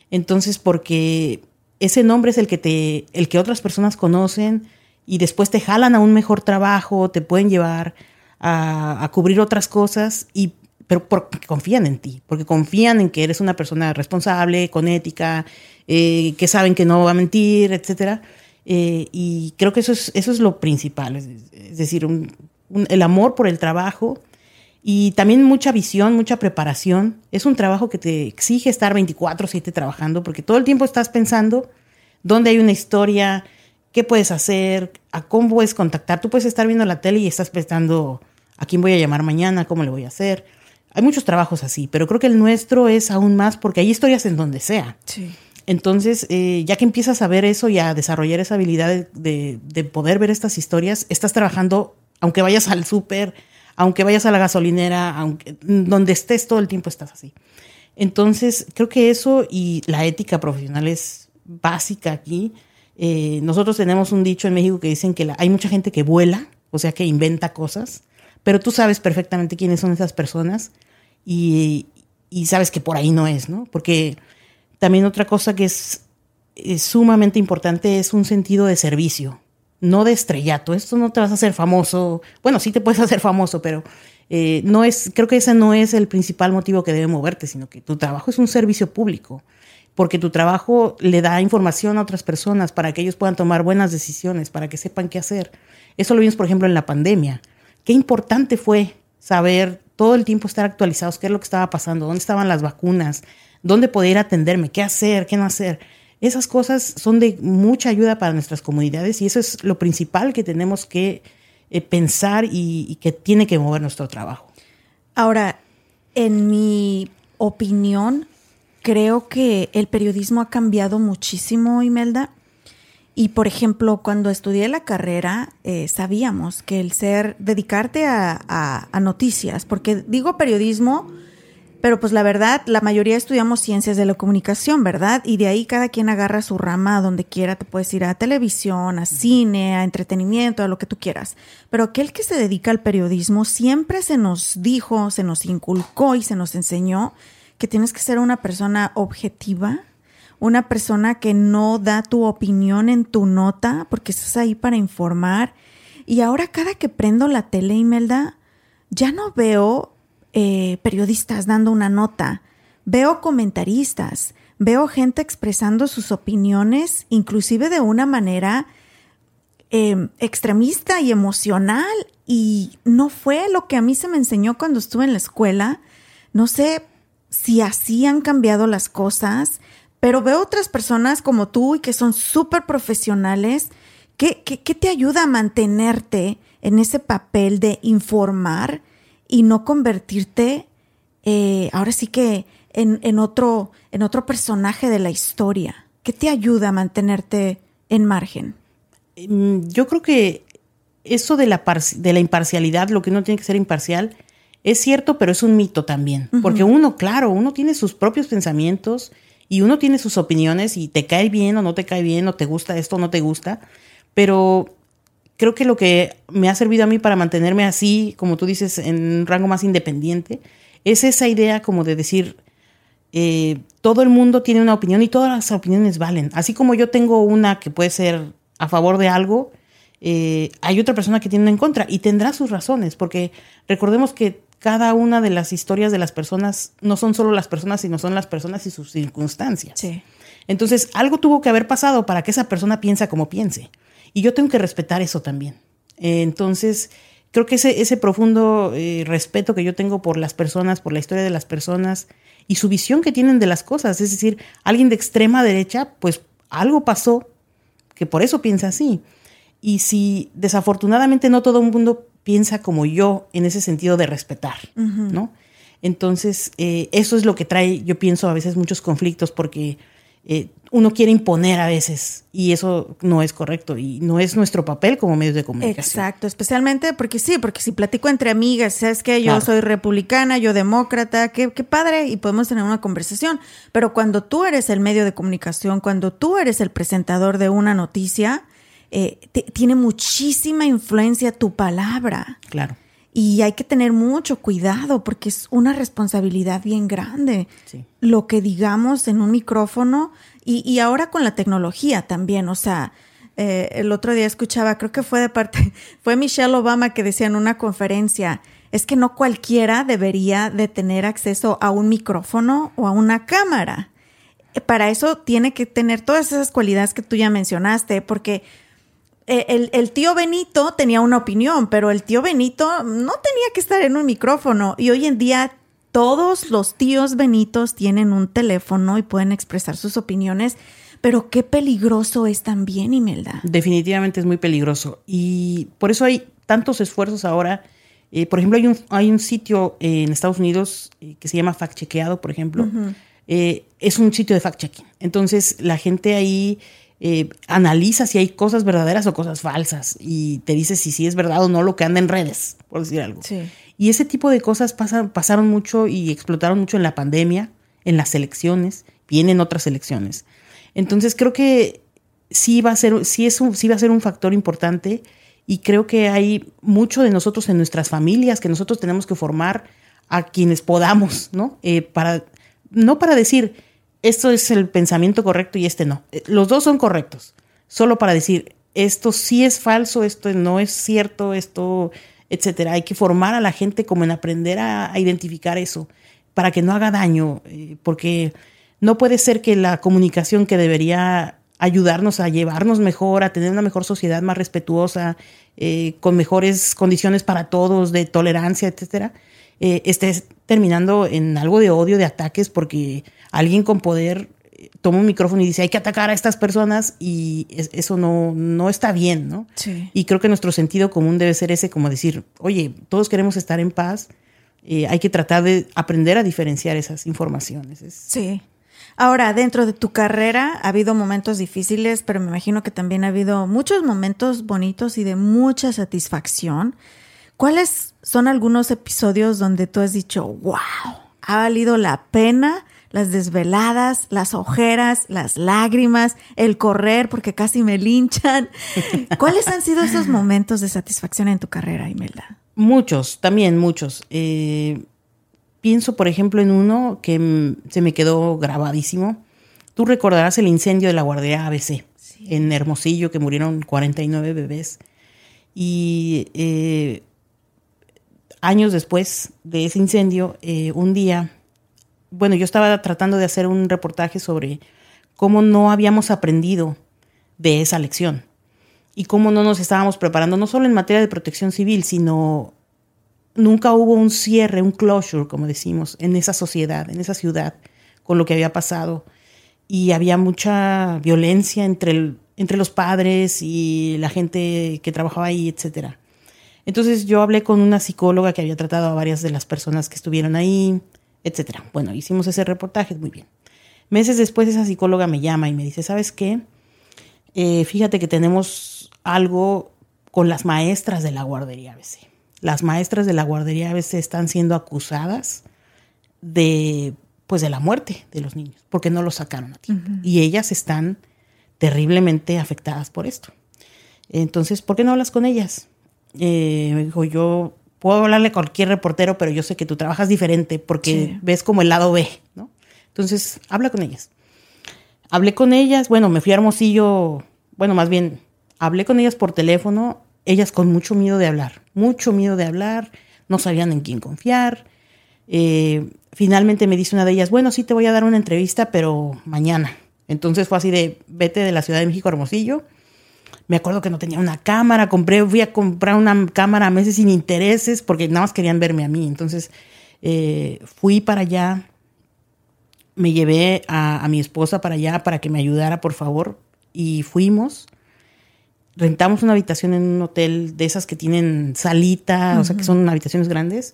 C: Entonces, porque ese nombre es el que te, el que otras personas conocen y después te jalan a un mejor trabajo, te pueden llevar a, cubrir otras cosas y pero porque confían en ti, porque confían en que eres una persona responsable, con ética, eh, que saben que no va a mentir, etcétera. Eh, y creo que eso es, eso es lo principal, es, decir, el amor por el trabajo y también mucha visión, mucha preparación. Es un trabajo que te exige estar 24/7 trabajando porque todo el tiempo estás pensando dónde hay una historia, qué puedes hacer, a cómo puedes contactar. Tú puedes estar viendo la tele y estás pensando a quién voy a llamar mañana, cómo le voy a hacer. Hay muchos trabajos así, pero creo que el nuestro es aún más porque hay historias en donde sea.
B: Sí.
C: Entonces, eh, ya que empiezas a ver eso y a desarrollar esa habilidad de, de poder ver estas historias, estás trabajando, aunque vayas al súper, aunque vayas a la gasolinera, aunque donde estés todo el tiempo estás así. Entonces, creo que eso y la ética profesional es básica aquí. Eh, nosotros tenemos un dicho en México que dicen que hay mucha gente que vuela, o sea, que inventa cosas, pero tú sabes perfectamente quiénes son esas personas y, y sabes que por ahí no es, ¿no? Porque también otra cosa que es, sumamente importante es un sentido de servicio, no de estrellato. Esto no te vas a hacer famoso. Bueno, sí te puedes hacer famoso, pero eh, no es, creo que ese no es el principal motivo que debe moverte, sino que tu trabajo es un servicio público, porque tu trabajo le da información a otras personas para que ellos puedan tomar buenas decisiones, para que sepan qué hacer. Eso lo vimos, por ejemplo, en la pandemia. Qué importante fue saber todo el tiempo estar actualizados, qué es lo que estaba pasando, dónde estaban las vacunas, dónde poder atenderme, qué hacer, qué no hacer. Esas cosas son de mucha ayuda para nuestras comunidades y eso es lo principal que tenemos que eh, pensar y, que tiene que mover nuestro trabajo.
B: Ahora, en mi opinión, creo que el periodismo ha cambiado muchísimo, Imelda. Y por ejemplo, cuando estudié la carrera, eh, sabíamos que el ser, dedicarte a, noticias, porque digo periodismo pero pues la verdad, la mayoría estudiamos ciencias de la comunicación, ¿verdad? Y de ahí cada quien agarra su rama donde quiera, te puedes ir a televisión, a cine, a entretenimiento, a lo que tú quieras. Pero aquel que se dedica al periodismo siempre se nos dijo, se nos inculcó y se nos enseñó que tienes que ser una persona objetiva, una persona que no da tu opinión en tu nota porque estás ahí para informar. Y ahora cada que prendo la tele, Imelda, ya no veo eh, periodistas dando una nota, veo comentaristas, veo gente expresando sus opiniones, inclusive de una manera em, extremista y emocional, y no fue lo que a mí se me enseñó cuando estuve en la escuela. No sé si así han cambiado las cosas, pero veo otras personas como tú y que son súper profesionales. ¿Qué, qué, qué te ayuda a mantenerte en ese papel de informar y no convertirte eh, ahora sí que en, otro, en otro personaje de la historia? ¿Qué te ayuda a mantenerte en margen?
C: Mm, yo creo que eso de la, de la imparcialidad, lo que uno tiene que ser imparcial, es cierto, pero es un mito también. Porque uno, claro, uno tiene sus propios pensamientos y uno tiene sus opiniones y te cae bien o no te cae bien o te gusta esto o no te gusta, pero creo que lo que me ha servido a mí para mantenerme así, como tú dices, en un rango más independiente, es esa idea como de decir, eh, todo el mundo tiene una opinión y todas las opiniones valen. Así como yo tengo una que puede ser a favor de algo, eh, hay otra persona que tiene una en contra y tendrá sus razones, porque recordemos que cada una de las historias de las personas no son solo las personas, sino son las personas y sus circunstancias. Entonces, algo tuvo que haber pasado para que esa persona piensa como piense. Y yo tengo que respetar eso también. Eh, entonces, creo que ese, ese profundo eh, respeto que yo tengo por las personas, por la historia de las personas y su visión que tienen de las cosas, es decir, alguien de extrema derecha, pues algo pasó que por eso piensa así. Y si desafortunadamente no todo el mundo piensa como yo en ese sentido de respetar, ¿no? Entonces, eh, eso es lo que trae, yo pienso, a veces muchos conflictos, porque eh, uno quiere imponer a veces y eso no es correcto y no es nuestro papel como medios de comunicación.
B: Exacto, especialmente porque sí, porque si platico entre amigas, sabes que yo soy republicana, yo demócrata, qué, qué padre y podemos tener una conversación, pero cuando tú eres el medio de comunicación, cuando tú eres el presentador de una noticia, eh, tiene muchísima influencia tu palabra.
C: Claro.
B: Y hay que tener mucho cuidado porque es una responsabilidad bien grande. Lo que digamos en un micrófono y, ahora con la tecnología también. O sea, eh, el otro día escuchaba, creo que fue de parte, fue Michelle Obama que decía en una conferencia, es que no cualquiera debería de tener acceso a un micrófono o a una cámara. Para eso tiene que tener todas esas cualidades que tú ya mencionaste, porque eh, el, tío Benito tenía una opinión, pero el tío Benito no tenía que estar en un micrófono. Y hoy en día todos los tíos Benitos tienen un teléfono y pueden expresar sus opiniones. Pero qué peligroso es también, Imelda.
C: Definitivamente es muy peligroso. Y por eso hay tantos esfuerzos ahora. Eh, por ejemplo, hay un, hay un sitio en Estados Unidos eh, que se llama Fact Chequeado, por ejemplo. es un sitio de fact-checking. Entonces, la gente ahí eh, analiza si hay cosas verdaderas o cosas falsas y te dice si sí es verdad o no lo que anda en redes, por decir algo. Y ese tipo de cosas pasaron mucho y explotaron mucho en la pandemia, en las elecciones, vienen otras elecciones. Entonces creo que sí va a ser, sí es un, sí va a ser un factor importante y creo que hay mucho de nosotros en nuestras familias que nosotros tenemos que formar a quienes podamos, ¿no? Eh, para, no para decir, esto es el pensamiento correcto y este no. Eh, los dos son correctos, solo para decir, esto sí es falso, esto no es cierto, esto, etcétera. Hay que formar a la gente como en aprender a, identificar eso, para que no haga daño, eh, porque no puede ser que la comunicación que debería ayudarnos a llevarnos mejor, a tener una mejor sociedad más respetuosa, eh, con mejores condiciones para todos, de tolerancia, etcétera, esté terminando en algo de odio, de ataques, porque alguien con poder eh, toma un micrófono y dice hay que atacar a estas personas y eso no, no está bien, ¿no? Sí. Y creo que nuestro sentido común debe ser ese, como decir, oye, todos queremos estar en paz, eh, hay que tratar de aprender a diferenciar esas informaciones.
B: Sí. Ahora, dentro de tu carrera ha habido momentos difíciles, pero me imagino que también ha habido muchos momentos bonitos y de mucha satisfacción. ¿Cuáles son algunos episodios donde tú has dicho, wow, ha valido la pena las desveladas, las ojeras, las lágrimas, el correr porque casi me linchan. ¿Cuáles han sido esos momentos de satisfacción en tu carrera, Imelda?
C: Muchos, también muchos. Eh, pienso, por ejemplo, en uno que se me quedó grabadísimo. Tú recordarás el incendio de la guardería ABC en Hermosillo, que murieron 49 bebés. Y eh, años después de ese incendio, eh, un día bueno, yo estaba tratando de hacer un reportaje sobre cómo no habíamos aprendido de esa lección y cómo no nos estábamos preparando, no solo en materia de protección civil, sino nunca hubo un cierre, un closure, como decimos, en esa sociedad, en esa ciudad, con lo que había pasado. Y había mucha violencia entre, entre los padres y la gente que trabajaba ahí, etc. Entonces yo hablé con una psicóloga que había tratado a varias de las personas que estuvieron ahí, etcétera. Bueno, hicimos ese reportaje, muy bien. Meses después esa psicóloga me llama y me dice, ¿sabes qué? Eh, fíjate que tenemos algo con las maestras de la guardería ABC. Las maestras de la guardería ABC están siendo acusadas de, pues, de la muerte de los niños, porque no los sacaron a tiempo. Y ellas están terriblemente afectadas por esto. Entonces, ¿por qué no hablas con ellas? Eh, me dijo, yo puedo hablarle a cualquier reportero, pero yo sé que tú trabajas diferente porque ves como el lado B, ¿no? Entonces, habla con ellas. Hablé con ellas, bueno, me fui a Hermosillo, bueno, más bien, hablé con ellas por teléfono, ellas con mucho miedo de hablar, mucho miedo de hablar, no sabían en quién confiar. Eh, finalmente me dice una de ellas, bueno, sí te voy a dar una entrevista, pero mañana. Entonces fue así de, vete de la Ciudad de México a Hermosillo, me acuerdo que no tenía una cámara, compré, fui a comprar una cámara a meses sin intereses porque nada más querían verme a mí. Entonces eh, fui para allá, me llevé a, mi esposa para allá para que me ayudara, por favor, y fuimos. Rentamos una habitación en un hotel de esas que tienen salita, o sea, que son habitaciones grandes.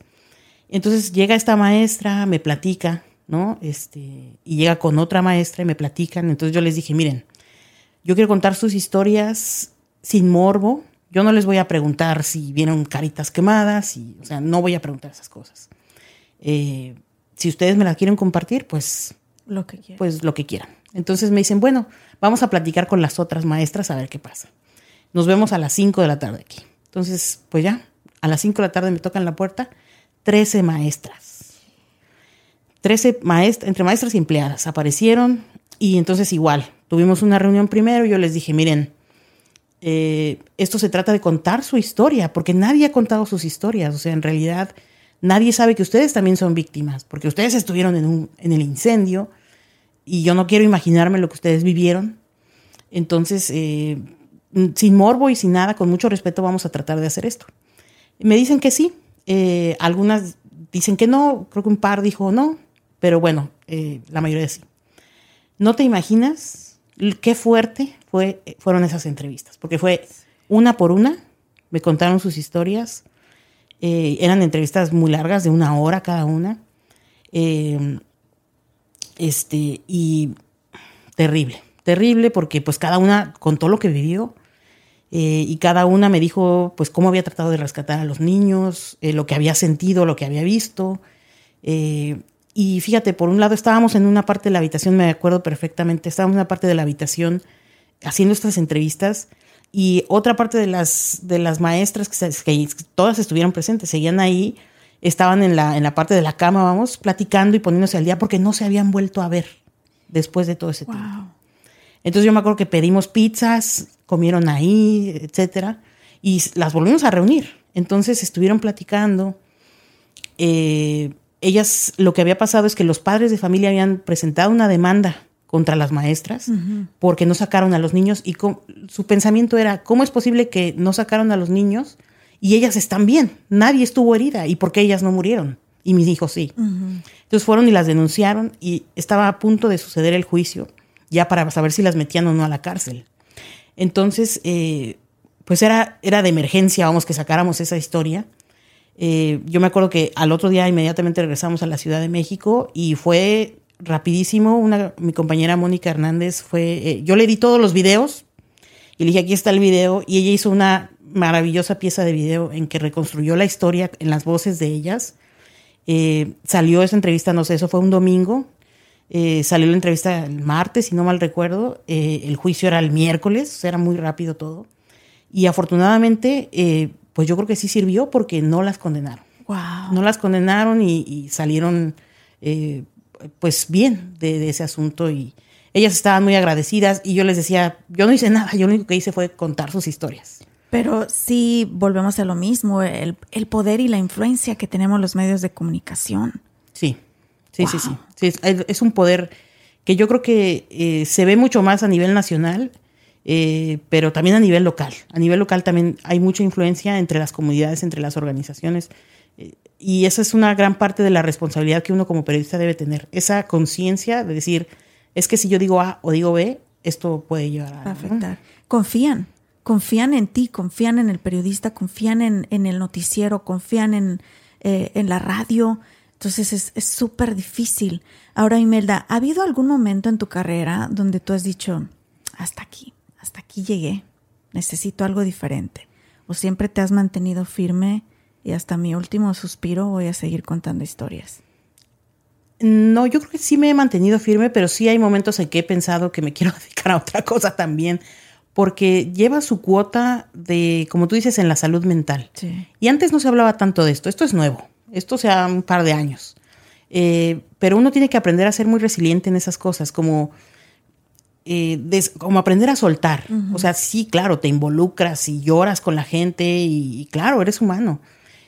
C: Entonces llega esta maestra, me platica, ¿no? Este, y llega con otra maestra y me platican. Entonces yo les dije, miren, yo quiero contar sus historias sin morbo. Yo no les voy a preguntar si vieron caritas quemadas, y, o sea, no voy a preguntar esas cosas. Eh, si ustedes me las quieren compartir, pues
B: lo que quieran.
C: Pues lo que quieran. Entonces me dicen, bueno, vamos a platicar con las otras maestras a ver qué pasa. Nos vemos a las 5 de la tarde aquí. Entonces, pues ya, a las 5 de la tarde me tocan la puerta 13 maestras. 13 maestras, entre maestras y empleadas aparecieron y entonces igual, Tuvimos una reunión primero y yo les dije, miren, eh, esto se trata de contar su historia, porque nadie ha contado sus historias. O sea, en realidad nadie sabe que ustedes también son víctimas, porque ustedes estuvieron en, un, en el incendio y yo no quiero imaginarme lo que ustedes vivieron. Entonces, eh, sin morbo y sin nada, con mucho respeto, vamos a tratar de hacer esto. Me dicen que sí, eh, algunas dicen que no, creo que un par dijo no, pero bueno, la mayoría sí. No te imaginas qué fuerte fue, fueron esas entrevistas, porque fue una por una, me contaron sus historias, eh, eran entrevistas muy largas, de una hora cada una, este, y terrible, terrible porque pues cada una contó lo que vivió eh, y cada una me dijo pues cómo había tratado de rescatar a los niños, eh, lo que había sentido, lo que había visto. Y fíjate, por un lado estábamos en una parte de la habitación, me acuerdo perfectamente, estábamos en una parte de la habitación haciendo estas entrevistas y otra parte de las, de las maestras que, que todas estuvieron presentes, seguían ahí, estaban en la, en la parte de la cama, vamos, platicando y poniéndose al día porque no se habían vuelto a ver después de todo ese tiempo. Entonces yo me acuerdo que pedimos pizzas, comieron ahí, etcétera, y las volvimos a reunir. Entonces estuvieron platicando. Eh, ellas, lo que había pasado es que los padres de familia habían presentado una demanda contra las maestras porque no sacaron a los niños y su pensamiento era, ¿cómo es posible que no sacaron a los niños y ellas están bien? Nadie estuvo herida y por qué ellas no murieron y mis hijos sí. Entonces fueron y las denunciaron y estaba a punto de suceder el juicio ya para saber si las metían o no a la cárcel. Entonces, eh, pues era, era de emergencia, vamos, que sacáramos esa historia. Eh, yo me acuerdo que al otro día inmediatamente regresamos a la Ciudad de México y fue rapidísimo. Una, mi compañera Mónica Hernández fue, eh, yo le di todos los videos y le dije, aquí está el video, y ella hizo una maravillosa pieza de video en que reconstruyó la historia en las voces de ellas. salió esa entrevista, no sé, eso fue un domingo, eh, salió la entrevista el martes, si no mal recuerdo. Eh, el juicio era el miércoles, era muy rápido todo. Y afortunadamente, eh, pues yo creo que sí sirvió porque no las condenaron. No las condenaron y, salieron, pues bien de, ese asunto. Y ellas estaban muy agradecidas. Y yo les decía, yo no hice nada, yo lo único que hice fue contar sus historias.
B: Pero sí volvemos a lo mismo, el, el poder y la influencia que tenemos los medios de comunicación.
C: Sí. Sí, sí, sí, es, un poder que yo creo que eh, se ve mucho más a nivel nacional, eh, pero también a nivel local. A nivel local también hay mucha influencia entre las comunidades, entre las organizaciones. Eh, y esa es una gran parte de la responsabilidad que uno como periodista debe tener. Esa conciencia de decir, es que si yo digo A o digo B, esto puede llevar a...
B: Afectar. Confían, confían en ti, confían en el periodista, confían en, en el noticiero, confían en, en la radio. Entonces es súper difícil. Ahora, Imelda, ¿ha habido algún momento en tu carrera donde tú has dicho, hasta aquí, hasta aquí llegué, necesito algo diferente? ¿O siempre te has mantenido firme y hasta mi último suspiro voy a seguir contando historias?
C: No, yo creo que sí me he mantenido firme, pero sí hay momentos en que he pensado que me quiero dedicar a otra cosa también, porque lleva su cuota de, como tú dices, en la salud mental. Y antes no se hablaba tanto de esto, esto es nuevo. Esto sea un par de años. Eh, pero uno tiene que aprender a ser muy resiliente en esas cosas, como, eh, como aprender a soltar. O sea, sí, claro, te involucras y lloras con la gente y, claro, eres humano.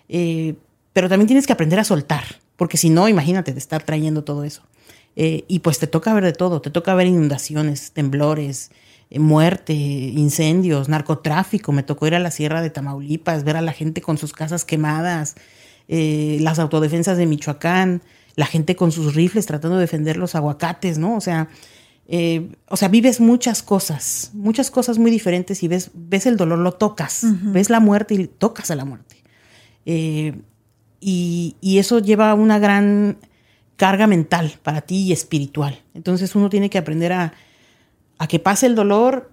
C: Eh, pero también tienes que aprender a soltar, porque si no, imagínate de estar trayendo todo eso. y pues te toca ver de todo, te toca ver inundaciones, temblores, muerte, incendios, narcotráfico. Me tocó ir a la Sierra de Tamaulipas, ver a la gente con sus casas quemadas, eh, las autodefensas de Michoacán, la gente con sus rifles tratando de defender los aguacates, ¿no? O sea, eh, o sea, vives muchas cosas, muchas cosas muy diferentes y ves, ves el dolor, lo tocas, ves la muerte y tocas a la muerte. Eh, y, y, eso lleva una gran carga mental para ti y espiritual. Entonces uno tiene que aprender a, a que pase el dolor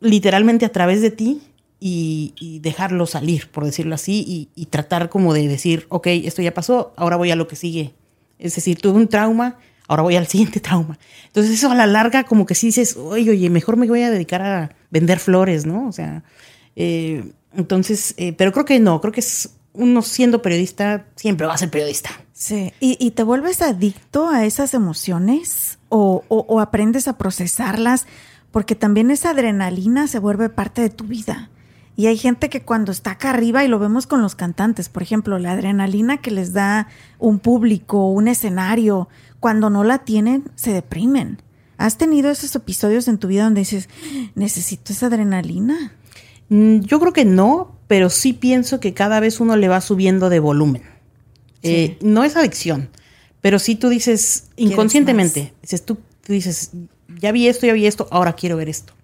C: literalmente a través de ti y, dejarlo salir, por decirlo así, y, tratar como de decir, ok, esto ya pasó, ahora voy a lo que sigue. Es decir, tuve un trauma, ahora voy al siguiente trauma. Entonces eso a la larga como que sí dices, oye, oye, mejor me voy a dedicar a vender flores, ¿no? O sea, eh, entonces, eh, pero creo que no, creo que es uno siendo periodista siempre va a ser periodista.
B: Sí, ¿y, te vuelves adicto a esas emociones o, o aprendes a procesarlas? Porque también esa adrenalina se vuelve parte de tu vida. Y hay gente que cuando está acá arriba, y lo vemos con los cantantes, por ejemplo, la adrenalina que les da un público, un escenario, cuando no la tienen, se deprimen. ¿Has tenido esos episodios en tu vida donde dices, necesito esa adrenalina?
C: Mm, yo creo que no, pero sí pienso que cada vez uno le va subiendo de volumen. Eh, no es adicción, pero sí tú dices inconscientemente, dices, tú, dices, ya vi esto, ya vi esto, ahora quiero ver esto.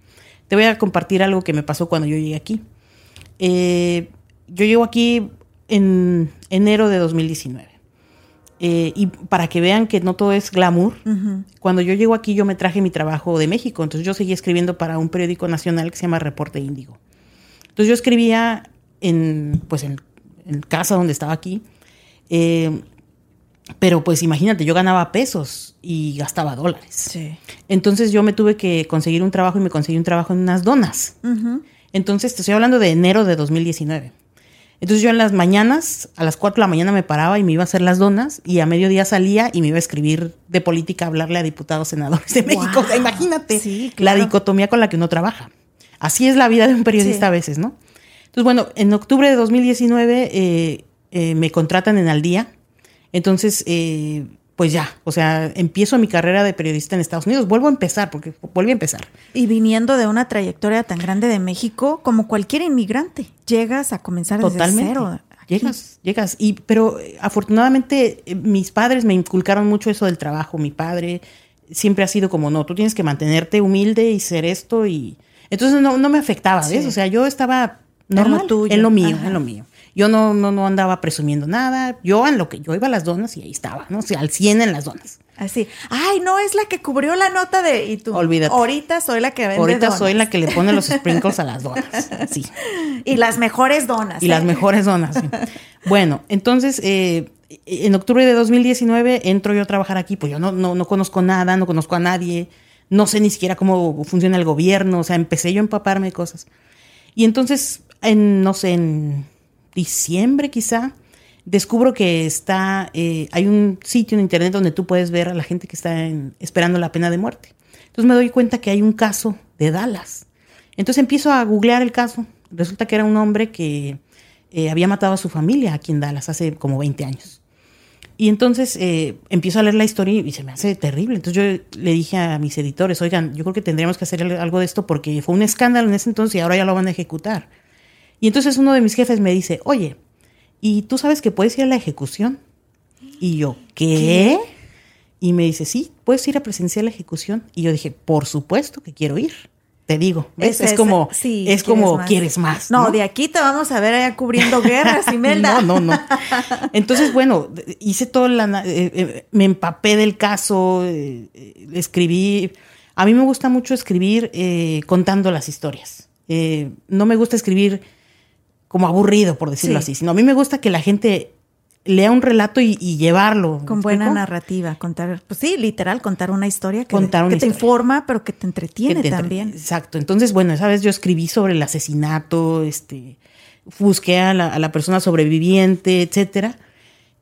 C: Te voy a compartir algo que me pasó cuando yo llegué aquí. Eh, yo llego aquí en enero de 2019. Eh, y para que vean que no todo es glamour, cuando yo llego aquí yo me traje mi trabajo de México, entonces yo seguí escribiendo para un periódico nacional que se llama Reporte Índigo. Entonces yo escribía en, pues en, casa donde estaba aquí, eh, pero pues imagínate, yo ganaba pesos y gastaba dólares. Entonces yo me tuve que conseguir un trabajo y me conseguí un trabajo en unas donas. Entonces te estoy hablando de enero de 2019. Entonces yo en las mañanas, a las 4 de la mañana me paraba y me iba a hacer las donas y a mediodía salía y me iba a escribir de política, hablarle a diputados, senadores de México. imagínate la dicotomía con la que uno trabaja. Así es la vida de un periodista a veces, ¿no? Entonces, bueno, en octubre de 2019 eh, eh, me contratan en Al Día. Entonces, eh, pues ya, o sea, empiezo mi carrera de periodista en Estados Unidos. Vuelvo a empezar, porque vuelvo a empezar.
B: Y viniendo de una trayectoria tan grande de México, como cualquier inmigrante, llegas a comenzar desde Totalmente. cero.
C: Llegas, llegas. Y, pero afortunadamente mis padres me inculcaron mucho eso del trabajo. Mi padre siempre ha sido como, no, tú tienes que mantenerte humilde y ser esto. Y entonces no, me afectaba, ¿ves? O sea, yo estaba normal en lo mío, en lo mío. Yo no, no, no andaba presumiendo nada. Yo en lo que yo iba a las donas y ahí estaba, ¿no? O sea, al 100 en las donas.
B: Así. Ay, no es la que cubrió la nota de. Y tú.
C: Olvídate.
B: Ahorita soy la que vende.
C: Ahorita soy la que le pone los sprinkles a las donas. Sí.
B: Y las mejores donas.
C: Y las ¿eh? mejores donas. bueno, entonces, eh, en octubre de 2019 entro yo a trabajar aquí. Pues yo no, no, no conozco nada, no conozco a nadie. No sé ni siquiera cómo funciona el gobierno. O sea, empecé yo a empaparme de cosas. Y entonces, en, no sé, en diciembre quizá, descubro que está, eh, hay un sitio en internet donde tú puedes ver a la gente que está esperando la pena de muerte. Entonces me doy cuenta que hay un caso de Dallas. Entonces empiezo a googlear el caso. Resulta que era un hombre que eh, había matado a su familia aquí en Dallas hace como 20 años. Y entonces eh, empiezo a leer la historia y se me hace terrible. Entonces yo le dije a mis editores, oigan, yo creo que tendríamos que hacer algo de esto porque fue un escándalo en ese entonces y ahora ya lo van a ejecutar. Y entonces uno de mis jefes me dice, oye, ¿y tú sabes que puedes ir a la ejecución? Y yo, ¿qué? Y me dice, sí, puedes ir a presenciar la ejecución. Y yo dije, por supuesto que quiero ir. Te digo, Es, como, es como quieres más.
B: No, de aquí te vamos a ver allá cubriendo guerras, Imelda.
C: no, no, no. Entonces, bueno, hice todo la, eh, eh, me empapé del caso, eh, escribí. A mí me gusta mucho escribir contando las historias. no me gusta escribir como aburrido, por decirlo así, sino a mí me gusta que la gente lea un relato y, llevarlo.
B: Con buena narrativa, contar, pues sí, literal, contar una historia que, te informa, pero que te entretiene también.
C: Exacto. Entonces, bueno, esa vez yo escribí sobre el asesinato, este, busqué a la, persona sobreviviente, etcétera.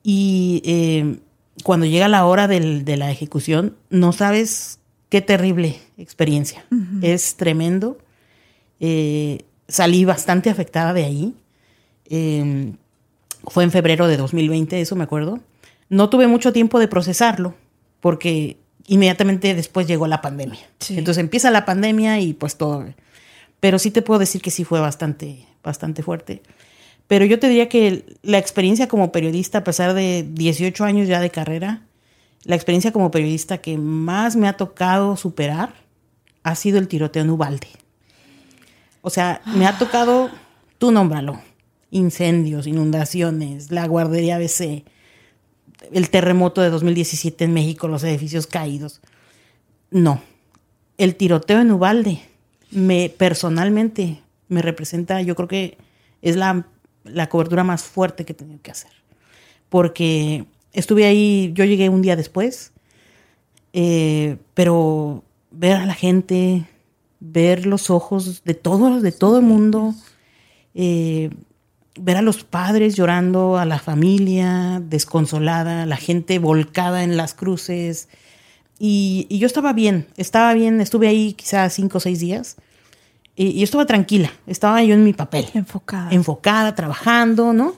C: Y eh, cuando llega la hora de la ejecución, no sabes qué terrible experiencia. Es tremendo. Eh, salí bastante afectada de ahí. Em, fue en febrero de 2020, eso me acuerdo. No tuve mucho tiempo de procesarlo porque inmediatamente después llegó la pandemia. Entonces empieza la pandemia y pues todo. Pero sí te puedo decir que sí fue bastante, bastante fuerte. Pero yo te diría que la experiencia como periodista, a pesar de 18 años ya de carrera, la experiencia como periodista que más me ha tocado superar ha sido el tiroteo en Ubalde. O sea, me ha tocado, tú nómbralo, incendios, inundaciones, la guardería ABC, el terremoto de 2017 en México, los edificios caídos. No, el tiroteo en Ubalde me personalmente me representa, yo creo que es la, cobertura más fuerte que he tenido que hacer. Porque estuve ahí, yo llegué un día después, eh, pero ver a la gente, ver los ojos de todos, de todo el mundo, eh, ver a los padres llorando, a la familia desconsolada, la gente volcada en las cruces. Y, yo estaba bien, estaba bien, estuve ahí quizás cinco o seis días. Y, y, yo estaba tranquila, estaba yo en mi papel.
B: Enfocada.
C: Enfocada, trabajando, ¿no?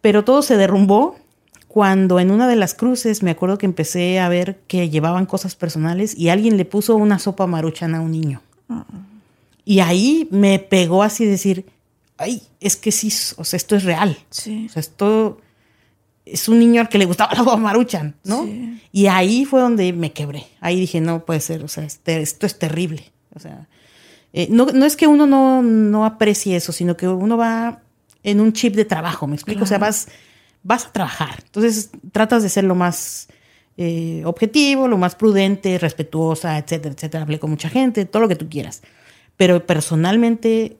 C: Pero todo se derrumbó cuando en una de las cruces me acuerdo que empecé a ver que llevaban cosas personales y alguien le puso una sopa maruchana a un niño. Y ahí me pegó así decir, ay, es que sí, o sea, esto es real.
B: Sí.
C: O sea, esto es un niño al que le gustaba la Maruchan, ¿no? Y ahí fue donde me quebré. Ahí dije, no puede ser, o sea, este, esto es terrible. O sea, eh, no, no, es que uno no, no, aprecie eso, sino que uno va en un chip de trabajo, ¿me explico? O sea, vas, vas a trabajar. Entonces tratas de ser lo más eh, objetivo, lo más prudente, respetuosa, etcétera, etcétera. Hablé con mucha gente, todo lo que tú quieras. Pero personalmente,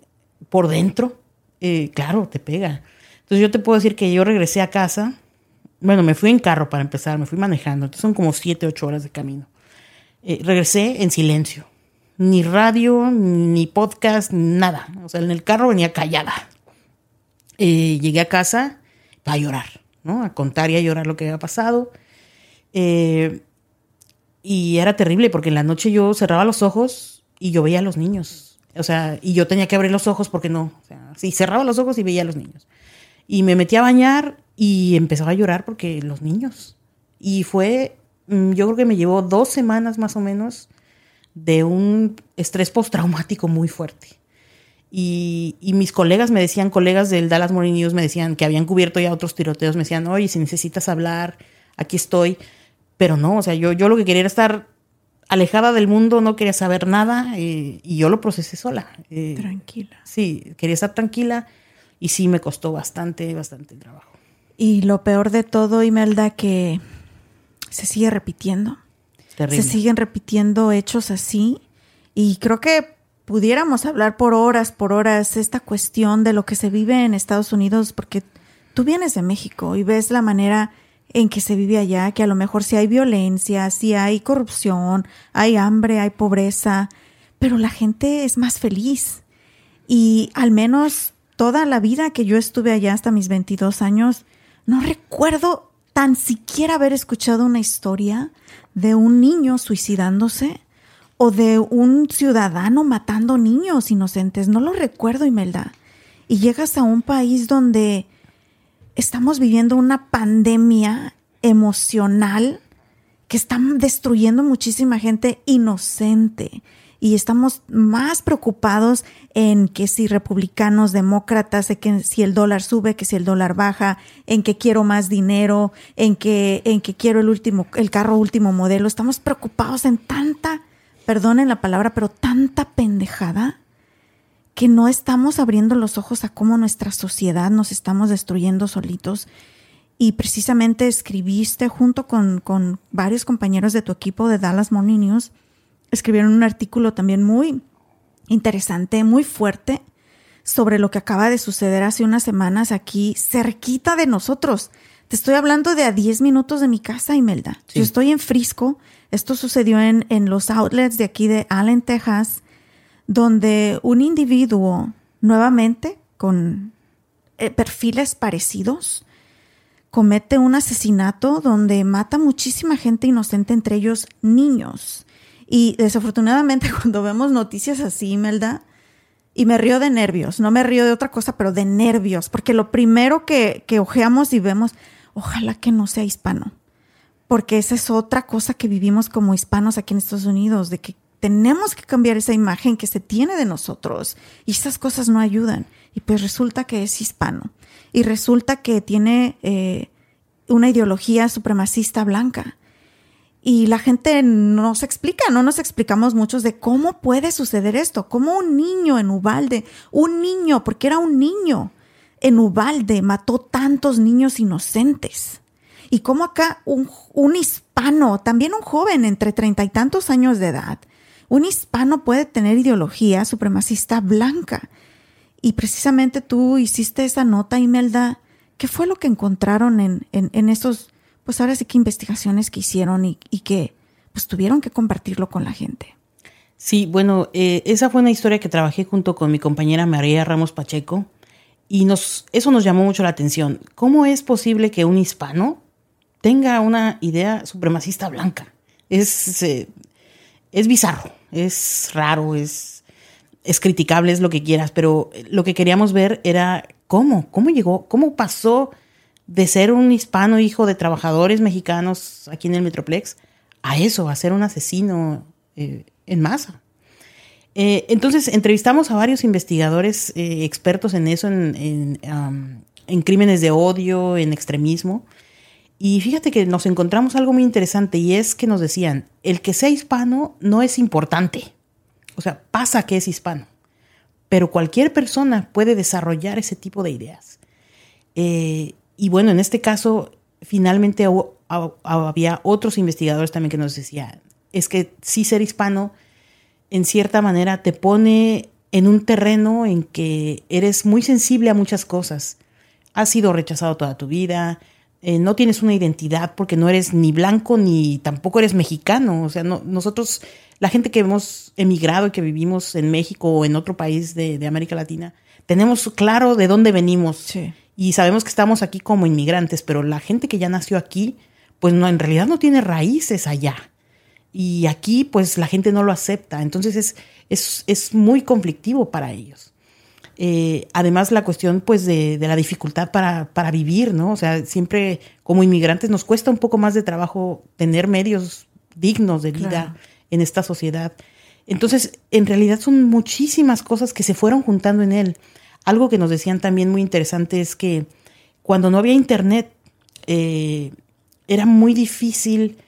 C: por dentro, eh, claro, te pega. Entonces yo te puedo decir que yo regresé a casa bueno, me fui en carro para empezar, me fui manejando. Entonces son como siete, ocho horas de camino. Eh, regresé en silencio. Ni radio, ni podcast, nada. O sea, en el carro venía callada. Eh, llegué a casa a llorar, ¿no? A contar y a llorar lo que había pasado. Eh, y era terrible porque en la noche yo cerraba los ojos y yo veía a los niños. O sea, y yo tenía que abrir los ojos porque no. O sea, sí, cerraba los ojos y veía a los niños. Y me metí a bañar y empezaba a llorar porque los niños. Y fue, mm, yo creo que me llevó dos semanas más o menos de un estrés postraumático muy fuerte. Y, y, mis colegas me decían, colegas del Dallas Morning News me decían que habían cubierto ya otros tiroteos, me decían, oye, si necesitas hablar, aquí estoy. Pero no, o sea, yo, yo lo que quería era estar alejada del mundo, no quería saber nada eh, y yo lo procesé sola.
B: Eh, tranquila.
C: Sí, quería estar tranquila y sí me costó bastante, bastante trabajo.
B: Y lo peor de todo, Imelda, que se sigue repitiendo. Se siguen repitiendo hechos así. Y creo que pudiéramos hablar por horas, por horas, esta cuestión de lo que se vive en Estados Unidos, porque tú vienes de México y ves la manera en que se vive allá, que a lo mejor sí hay violencia, sí hay corrupción, hay hambre, hay pobreza, pero la gente es más feliz. Y al menos toda la vida que yo estuve allá hasta mis 22 años, no recuerdo tan siquiera haber escuchado una historia de un niño suicidándose o de un ciudadano matando niños inocentes. No lo recuerdo, Imelda. Y llegas a un país donde estamos viviendo una pandemia emocional que está destruyendo muchísima gente inocente y estamos más preocupados en que si republicanos, demócratas, en que si el dólar sube, que si el dólar baja, en que quiero más dinero, en que, en que quiero el último, el carro último modelo. Estamos preocupados en tanta, perdonen la palabra, pero tanta pendejada que no estamos abriendo los ojos a cómo nuestra sociedad nos estamos destruyendo solitos. Y precisamente escribiste junto con, con varios compañeros de tu equipo de Dallas Morning News escribieron un artículo también muy interesante, muy fuerte, sobre lo que acaba de suceder hace unas semanas aquí, cerquita de nosotros. Te estoy hablando de a 10 minutos de mi casa, Imelda. Yo estoy en Frisco. Esto sucedió en, en los outlets de aquí de Allen, Texas, donde un individuo, nuevamente, con eh, perfiles parecidos, comete un asesinato donde mata muchísima gente inocente, entre ellos niños. Y desafortunadamente cuando vemos noticias así, Melda, y me río de nervios, no me río de otra cosa, pero de nervios, porque lo primero que, que ojeamos y vemos, ojalá que no sea hispano, porque esa es otra cosa que vivimos como hispanos aquí en Estados Unidos, de que tenemos que cambiar esa imagen que se tiene de nosotros y esas cosas no ayudan. Y pues resulta que es hispano y resulta que tiene eh, una ideología supremacista blanca y la gente no se explica, no nos explicamos muchos de cómo puede suceder esto, cómo un niño en Ubalde, un niño, porque era un niño en Ubalde, mató tantos niños inocentes. Y cómo acá un, un hispano, también un joven entre treinta y tantos años de edad, un hispano puede tener ideología supremacista blanca. Y precisamente tú hiciste esa nota, Imelda. ¿Qué fue lo que encontraron en, en, esos pues ahora sí que investigaciones que hicieron y, que pues tuvieron que compartirlo con la gente.
C: Sí, bueno, eh, esa fue una historia que trabajé junto con mi compañera María Ramos Pacheco y nos, eso nos llamó mucho la atención. ¿Cómo es posible que un hispano tenga una idea supremacista blanca? Es, es bizarro, es raro, es, es criticable, es lo que quieras, pero lo que queríamos ver era cómo, cómo llegó, cómo pasó de ser un hispano hijo de trabajadores mexicanos aquí en el Metroplex a eso, a ser un asesino eh, en masa. Eh, entonces, entrevistamos a varios investigadores eh, expertos en eso, en, en, crímenes de odio, en extremismo. Y fíjate que nos encontramos algo muy interesante y es que nos decían, el que sea hispano no es importante. O sea, pasa que es hispano. Pero cualquier persona puede desarrollar ese tipo de ideas. Eh, y bueno, en este caso, finalmente había otros investigadores también que nos decían, es que sí ser hispano en cierta manera te pone en un terreno en que eres muy sensible a muchas cosas. Has sido rechazado toda tu vida, eh, no tienes una identidad porque no eres ni blanco ni tampoco eres mexicano. O sea, nosotros, la gente que hemos emigrado y que vivimos en México o en otro país de, América Latina, tenemos claro de dónde venimos y sabemos que estamos aquí como inmigrantes, pero la gente que ya nació aquí, pues no, en realidad no tiene raíces allá. Y aquí pues la gente no lo acepta, entonces es, es, es muy conflictivo para ellos. Eh, además la cuestión pues de, de la dificultad para, para, vivir, ¿no? O sea, siempre como inmigrantes nos cuesta un poco más de trabajo tener medios dignos de vida en esta sociedad. Entonces, en realidad son muchísimas cosas que se fueron juntando en él. Algo que nos decían también muy interesante es que cuando no había internet, eh, era muy difícil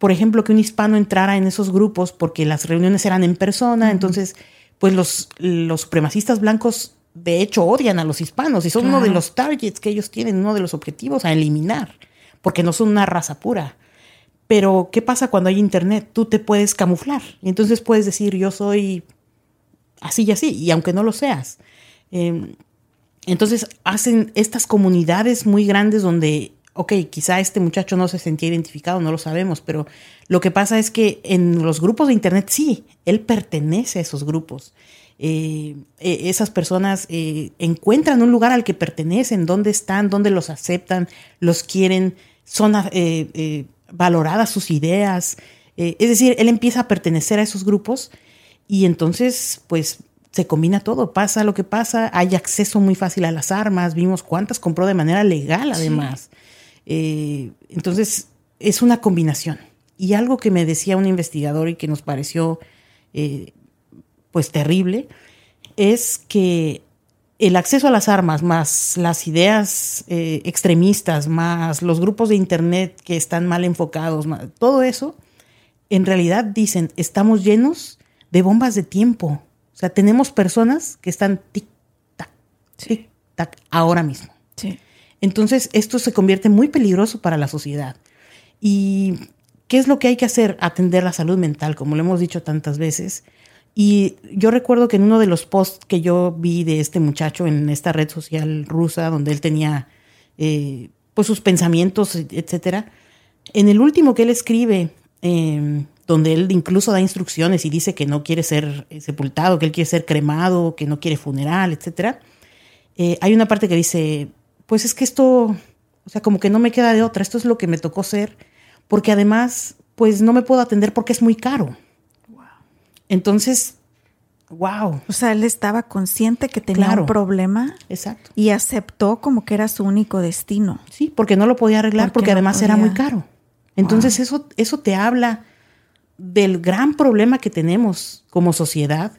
C: por ejemplo, que un hispano entrara en esos grupos porque las reuniones eran en persona, entonces, pues los, los supremacistas blancos de hecho odian a los hispanos y son uno de los targets que ellos tienen, uno de los objetivos a eliminar, porque no son una raza pura. Pero, ¿qué pasa cuando hay internet? Tú te puedes camuflar y entonces puedes decir, yo soy así y así, y aunque no lo seas. Em, entonces hacen estas comunidades muy grandes donde ok, quizá este muchacho no se sentía identificado, no lo sabemos, pero lo que pasa es que en los grupos de Internet sí, él pertenece a esos grupos. Eh, eh, esas personas eh, encuentran un lugar al que pertenecen, dónde están, dónde los aceptan, los quieren, son valoradas sus ideas. es decir, él empieza a pertenecer a esos grupos y entonces, pues, se combina todo, pasa lo que pasa, hay acceso muy fácil a las armas, vimos cuántas compró de manera legal además. Eh, entonces, es una combinación. Y algo que me decía un investigador y que nos pareció eh, pues terrible, es que el acceso a las armas, más las ideas eh, extremistas, más los grupos de Internet que están mal enfocados, todo eso, en realidad dicen, estamos llenos de bombas de tiempo. O sea, tenemos personas que están tic-tac, tic-tac, ahora mismo. Sí. Entonces, esto se convierte muy peligroso para la sociedad. ¿Y qué es lo que hay que hacer? Atender la salud mental, como lo hemos dicho tantas veces. Y yo recuerdo que en uno de los posts que yo vi de este muchacho en esta red social rusa, donde él tenía eh, pues sus pensamientos, etcétera, en el último que él escribe, em, donde él incluso da instrucciones y dice que no quiere ser sepultado, que él quiere ser cremado, que no quiere funeral, etcétera, eh, hay una parte que dice, pues es que esto, o sea, como que no me queda de otra, esto es lo que me tocó ser, porque además, pues no me puedo atender porque es muy caro. Wow. Entonces, wow.
B: O sea, él estaba consciente que tenía un problema.
C: Exacto.
B: Y aceptó como que era su único destino.
C: Sí, porque no lo podía arreglar porque, además era muy caro. Entonces, eso, eso te habla del gran problema que tenemos como sociedad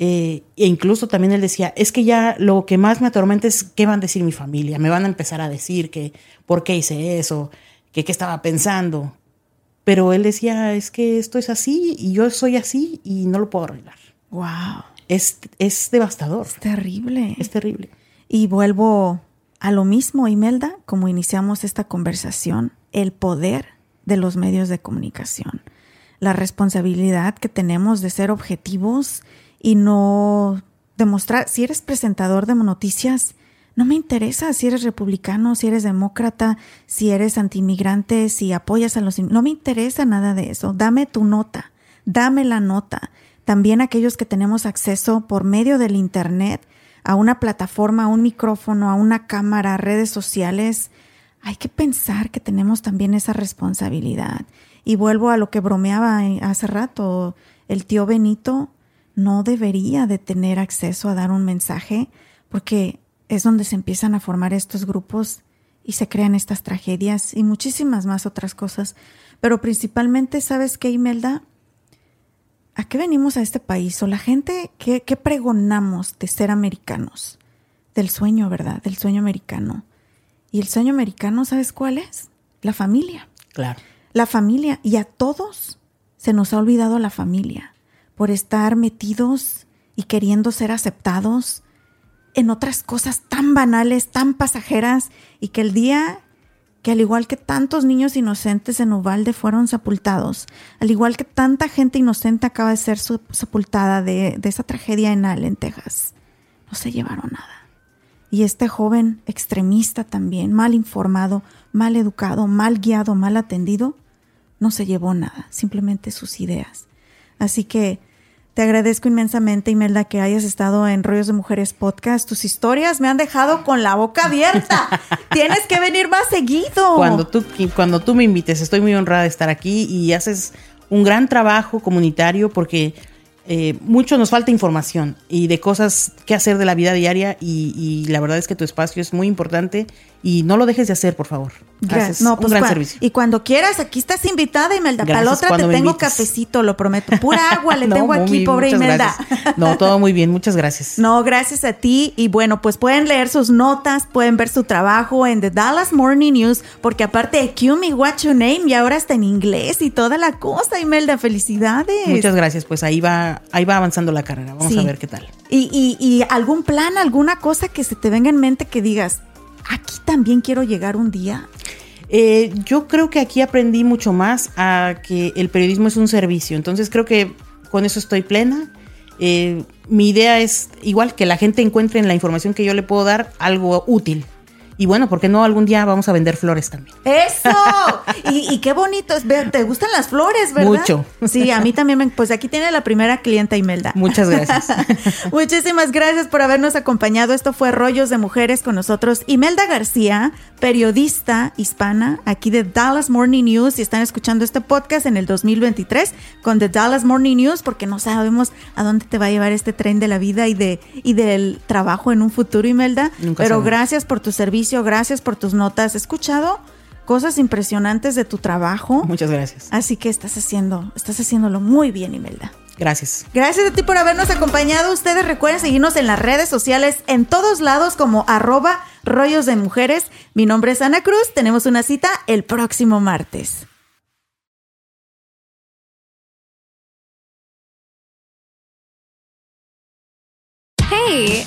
C: eh, e incluso también él decía, es que ya lo que más me atormenta es qué van a decir mi familia. Me van a empezar a decir que por qué hice eso, que qué estaba pensando. Pero él decía, es que esto es así y yo soy así y no lo puedo arreglar.
B: Wow.
C: Es, es devastador.
B: Es terrible.
C: Es terrible.
B: Y vuelvo a lo mismo, Imelda, como iniciamos esta conversación, el poder de los medios de comunicación, la responsabilidad que tenemos de ser objetivos y no demostrar, si eres presentador de noticias, no me interesa si eres republicano, si eres demócrata, si eres antimigrante, si apoyas a los... No me interesa nada de eso. Dame tu nota, dame la nota. También aquellos que tenemos acceso por medio del Internet a una plataforma, a un micrófono, a una cámara, a redes sociales, hay que pensar que tenemos también esa responsabilidad. Y vuelvo a lo que bromeaba hace rato, el tío Benito no debería de tener acceso a dar un mensaje porque es donde se empiezan a formar estos grupos y se crean estas tragedias y muchísimas más otras cosas. Pero principalmente, ¿sabes qué, Imelda? ¿a qué venimos a este país? O la gente, ¿qué, qué pregonamos de ser americanos? Del sueño, ¿verdad? Del sueño americano. Y el sueño americano, ¿sabes cuál es? La familia.
C: Claro.
B: La familia. Y a todos se nos ha olvidado la familia por estar metidos y queriendo ser aceptados en otras cosas tan banales, tan pasajeras, y que el día que al igual que tantos niños inocentes en Uvalde fueron sepultados, al igual que tanta gente inocente acaba de ser sepultada de, de esa tragedia en Allen, Texas, no se llevaron nada. Y este joven extremista también, mal informado, mal educado, mal guiado, mal atendido, no se llevó nada, simplemente sus ideas. Así que te agradezco inmensamente, Imelda, que hayas estado en Rollos de Mujeres Podcast. Tus historias me han dejado con la boca abierta. Tienes que venir más seguido.
C: Cuando tú, cuando tú me invites, estoy muy honrada de estar aquí y haces un gran trabajo comunitario porque eh, mucho nos falta información y de cosas que hacer de la vida diaria y, la verdad es que tu espacio es muy importante y no lo dejes de hacer, por favor.
B: Gracias. No, pues un gran servicio. Y cuando quieras, aquí estás invitada, Imelda. Para la otra te tengo cafecito, lo prometo. Pura agua le tengo aquí, pobre Imelda.
C: No, todo muy bien, muchas gracias.
B: No, gracias a ti. Y bueno, pues pueden leer sus notas, pueden ver su trabajo en The Dallas Morning News, porque aparte de Q Me What Your Name y ahora está en inglés y toda la cosa, Imelda. Felicidades.
C: Muchas gracias. Pues ahí va, ahí va avanzando la carrera. Vamos a ver qué tal.
B: Y, y, y algún plan, alguna cosa que se te venga en mente que digas, aquí también quiero llegar un día?
C: Eh, yo creo que aquí aprendí mucho más a que el periodismo es un servicio. Entonces creo que con eso estoy plena. Eh, mi idea es igual que la gente encuentre en la información que yo le puedo dar algo útil. Y bueno, ¿por qué no algún día vamos a vender flores también?
B: ¡Eso! y, qué bonito. ¿Te gustan las flores, verdad?
C: Mucho.
B: Sí, a mí también. pues aquí tiene la primera clienta Imelda.
C: Muchas gracias.
B: Muchísimas gracias por habernos acompañado. Esto fue Rollos de Mujeres con nosotros. Imelda García, periodista hispana aquí de Dallas Morning News. Y están escuchando este podcast en el 2023 con The Dallas Morning News porque no sabemos a dónde te va a llevar este tren de la vida y, de, y del trabajo en un futuro, Imelda. Pero gracias por tu servicio gracias por tus notas. He escuchado cosas impresionantes de tu trabajo.
C: Muchas gracias.
B: Así que estás haciendo, estás haciéndolo muy bien, Imelda.
C: Gracias.
B: Gracias a ti por habernos acompañado. Ustedes recuerden seguirnos en las redes sociales en todos lados como arroba rollos de mujeres. Mi nombre es Ana Cruz. Tenemos una cita el próximo martes.
D: Hey,